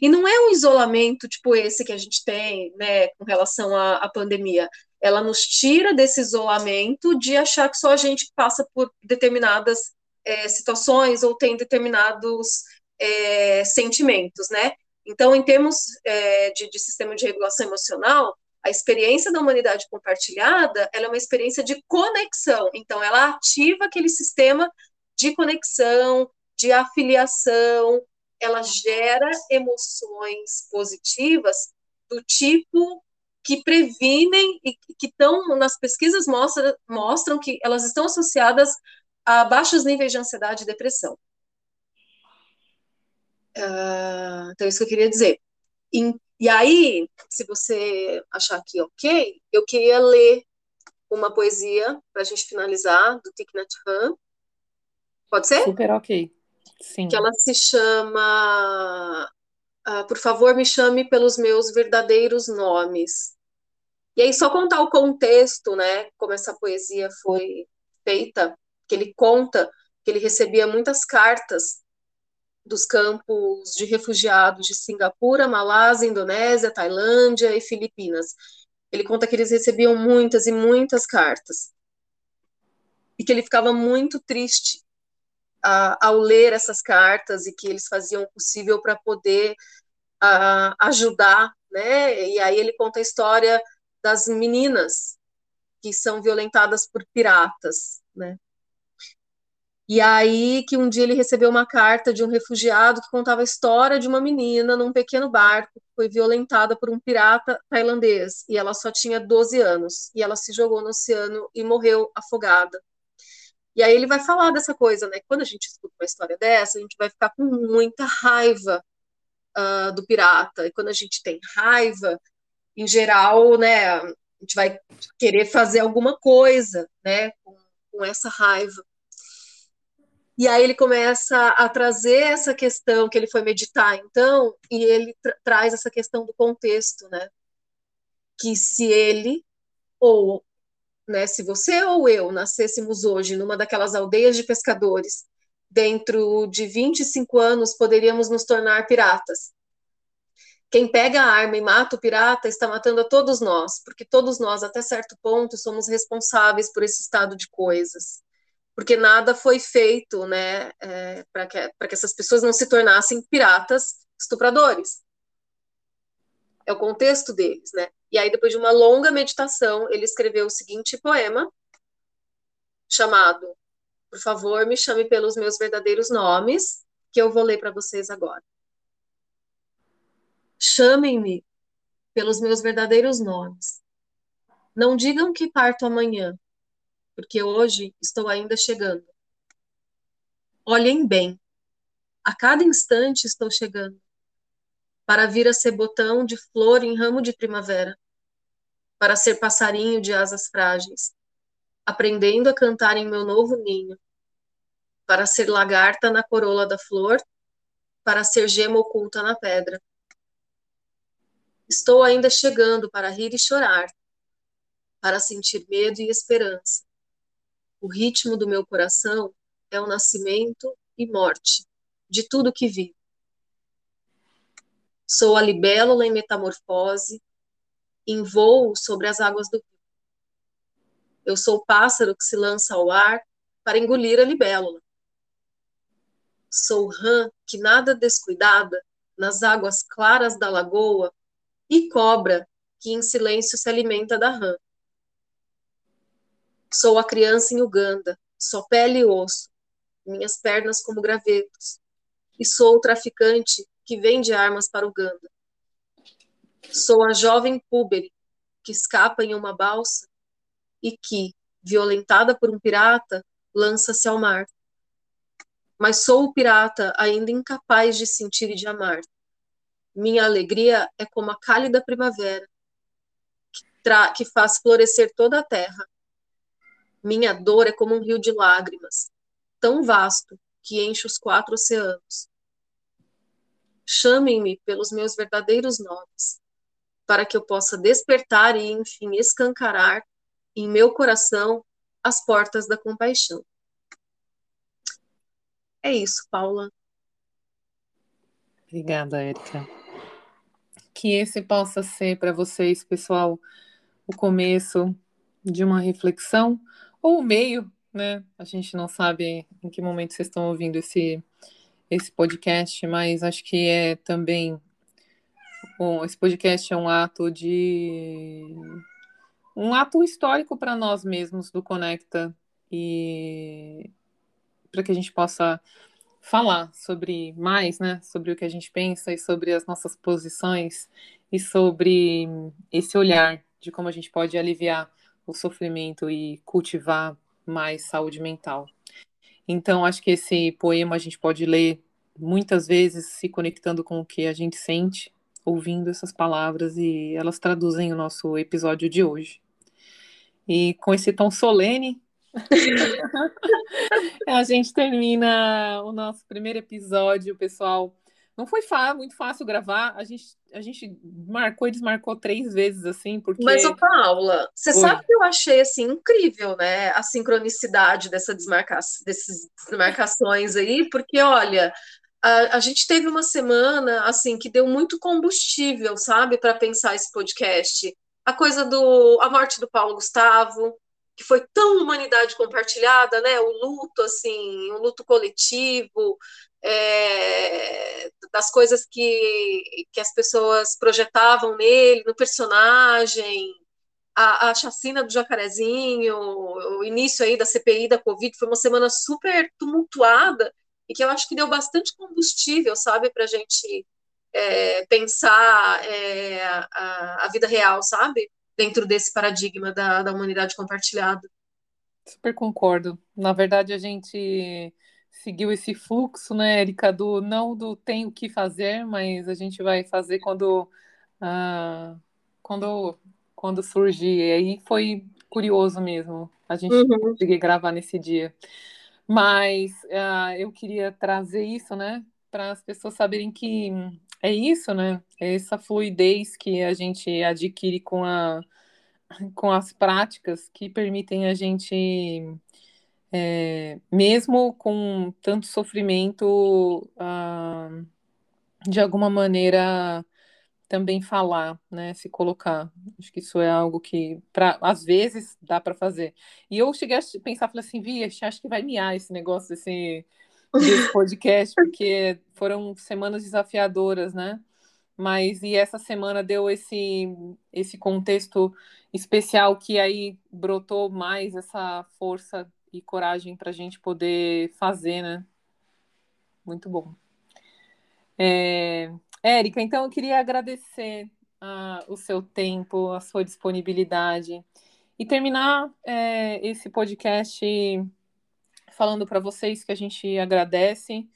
E não é um isolamento tipo esse que a gente tem, né, com relação à, à pandemia. Ela nos tira desse isolamento de achar que só a gente passa por determinadas é, situações ou tem determinados é, sentimentos, né? Então, em termos é, de, de sistema de regulação emocional, a experiência da humanidade compartilhada, ela é uma experiência de conexão. Então, ela ativa aquele sistema de conexão, de afiliação, ela gera emoções positivas do tipo que previnem e que estão nas pesquisas mostra, mostram que elas estão associadas a baixos níveis de ansiedade e depressão. Uh, então, é isso que eu queria dizer. E, e aí, se você achar que ok, eu queria ler uma poesia para a gente finalizar, do Thich Nhat Hanh. Pode ser?
Super ok. Sim.
Que ela se chama uh, Por favor, me chame pelos meus verdadeiros nomes. E aí, só contar o contexto, né? Como essa poesia foi feita, que ele conta que ele recebia muitas cartas dos campos de refugiados de Singapura, Malásia, Indonésia, Tailândia e Filipinas. Ele conta que eles recebiam muitas e muitas cartas e que ele ficava muito triste ao ler essas cartas e que eles faziam o possível para poder ajudar, né? E aí ele conta a história das meninas que são violentadas por piratas, né? E aí que um dia ele recebeu uma carta de um refugiado que contava a história de uma menina num pequeno barco que foi violentada por um pirata tailandês e ela só tinha 12 anos e ela se jogou no oceano e morreu afogada. E aí ele vai falar dessa coisa, né? Quando a gente escuta uma história dessa, a gente vai ficar com muita raiva uh, do pirata. E quando a gente tem raiva, em geral, né, a gente vai querer fazer alguma coisa, né, com, com essa raiva. E aí ele começa a trazer essa questão que ele foi meditar, então, e ele tra traz essa questão do contexto, né? Que se ele ou né, se você ou eu nascêssemos hoje numa daquelas aldeias de pescadores, dentro de 25 anos poderíamos nos tornar piratas. Quem pega a arma e mata o pirata está matando a todos nós, porque todos nós, até certo ponto, somos responsáveis por esse estado de coisas porque nada foi feito né, é, para que, que essas pessoas não se tornassem piratas estupradores. É o contexto deles, né? E aí, depois de uma longa meditação, ele escreveu o seguinte poema, chamado Por favor, me chame pelos meus verdadeiros nomes, que eu vou ler para vocês agora. Chamem-me pelos meus verdadeiros nomes. Não digam que parto amanhã, porque hoje estou ainda chegando. Olhem bem, a cada instante estou chegando, para vir a ser botão de flor em ramo de primavera, para ser passarinho de asas frágeis, aprendendo a cantar em meu novo ninho, para ser lagarta na corola da flor, para ser gema oculta na pedra. Estou ainda chegando para rir e chorar, para sentir medo e esperança, o ritmo do meu coração é o nascimento e morte de tudo que vi. Sou a libélula em metamorfose, em voo sobre as águas do rio. Eu sou o pássaro que se lança ao ar para engolir a libélula. Sou rã que nada descuidada nas águas claras da lagoa e cobra que em silêncio se alimenta da rã. Sou a criança em Uganda, só pele e osso, minhas pernas como gravetos. E sou o traficante que vende armas para Uganda. Sou a jovem púbere que escapa em uma balsa e que, violentada por um pirata, lança-se ao mar. Mas sou o pirata ainda incapaz de sentir e de amar. Minha alegria é como a cálida primavera, que, que faz florescer toda a terra minha dor é como um rio de lágrimas, tão vasto que enche os quatro oceanos. Chamem-me pelos meus verdadeiros nomes, para que eu possa despertar e, enfim, escancarar em meu coração as portas da compaixão. É isso, Paula.
Obrigada, Érica. Que esse possa ser para vocês, pessoal, o começo de uma reflexão ou o meio, né? A gente não sabe em que momento vocês estão ouvindo esse esse podcast, mas acho que é também bom, esse podcast é um ato de um ato histórico para nós mesmos do Conecta e para que a gente possa falar sobre mais, né, sobre o que a gente pensa e sobre as nossas posições e sobre esse olhar de como a gente pode aliviar o sofrimento e cultivar mais saúde mental. Então, acho que esse poema a gente pode ler muitas vezes se conectando com o que a gente sente, ouvindo essas palavras e elas traduzem o nosso episódio de hoje. E com esse tom solene, a gente termina o nosso primeiro episódio, pessoal. Não foi muito fácil gravar. A gente, a gente marcou e desmarcou três vezes, assim, porque.
Mas, ô Paula, você Oi. sabe que eu achei assim incrível, né? A sincronicidade dessa desmarca... dessas desmarcações aí, porque, olha, a, a gente teve uma semana assim que deu muito combustível, sabe, para pensar esse podcast. A coisa do a morte do Paulo Gustavo, que foi tão humanidade compartilhada, né? O luto, assim, o luto coletivo, é, das coisas que, que as pessoas projetavam nele, no personagem, a, a chacina do Jacarezinho, o início aí da CPI da Covid, foi uma semana super tumultuada e que eu acho que deu bastante combustível, sabe, para a gente é, pensar é, a, a vida real, sabe? dentro desse paradigma da, da humanidade compartilhada.
Super concordo. Na verdade, a gente seguiu esse fluxo, né, Erika, do não do tem o que fazer, mas a gente vai fazer quando ah, quando quando surgir. E aí foi curioso mesmo a gente uhum. conseguir gravar nesse dia. Mas uh, eu queria trazer isso, né, para as pessoas saberem que é isso, né? É essa fluidez que a gente adquire com, a, com as práticas que permitem a gente, é, mesmo com tanto sofrimento, uh, de alguma maneira também falar, né, se colocar. Acho que isso é algo que, pra, às vezes, dá para fazer. E eu cheguei a pensar, falei assim, Via, acho que vai miar esse negócio, desse desse podcast, porque foram semanas desafiadoras, né? Mas e essa semana deu esse esse contexto especial que aí brotou mais essa força e coragem para a gente poder fazer, né? Muito bom. É, Érica, então eu queria agradecer uh, o seu tempo, a sua disponibilidade e terminar é, esse podcast falando para vocês que a gente agradece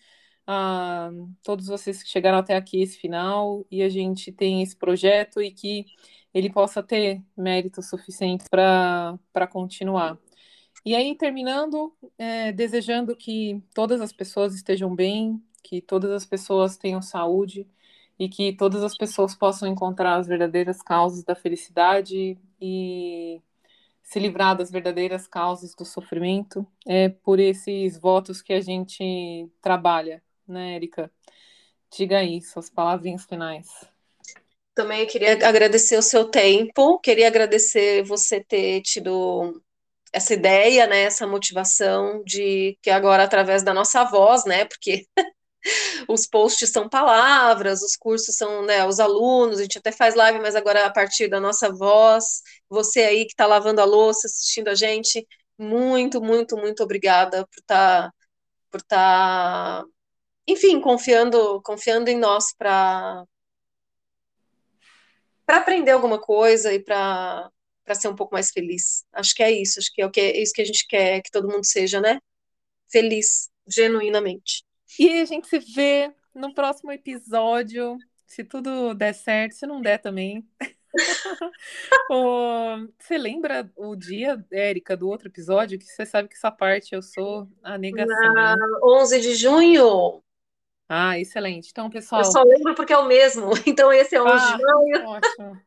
a todos vocês que chegaram até aqui esse final e a gente tem esse projeto e que ele possa ter mérito suficiente para continuar. E aí, terminando, é, desejando que todas as pessoas estejam bem, que todas as pessoas tenham saúde e que todas as pessoas possam encontrar as verdadeiras causas da felicidade e se livrar das verdadeiras causas do sofrimento é por esses votos que a gente trabalha, né, Erika? Diga aí, suas palavrinhas finais.
Também queria agradecer o seu tempo, queria agradecer você ter tido essa ideia, né, essa motivação de que agora através da nossa voz, né, porque os posts são palavras, os cursos são né, os alunos, a gente até faz live, mas agora a partir da nossa voz. Você aí que está lavando a louça, assistindo a gente, muito, muito, muito obrigada por estar, tá, por estar, tá, enfim, confiando, confiando em nós para para aprender alguma coisa e para para ser um pouco mais feliz. Acho que é isso, acho que é o que é isso que a gente quer que todo mundo seja, né? Feliz, genuinamente.
E a gente se vê no próximo episódio. Se tudo der certo, se não der também. você lembra o dia, Érica, do outro episódio? Que você sabe que essa parte eu sou a negação.
Na 11 de junho.
Ah, excelente. Então, pessoal. Eu
só lembro porque é o mesmo. Então, esse é 11 ah, de junho.
Ótimo.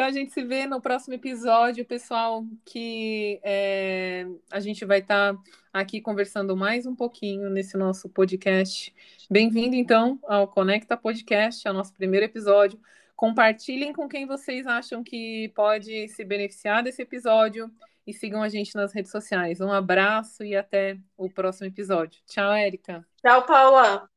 Então a gente se vê no próximo episódio, pessoal, que é, a gente vai estar tá aqui conversando mais um pouquinho nesse nosso podcast. Bem-vindo, então, ao Conecta Podcast, ao nosso primeiro episódio. Compartilhem com quem vocês acham que pode se beneficiar desse episódio e sigam a gente nas redes sociais. Um abraço e até o próximo episódio. Tchau, Érica.
Tchau, Paula.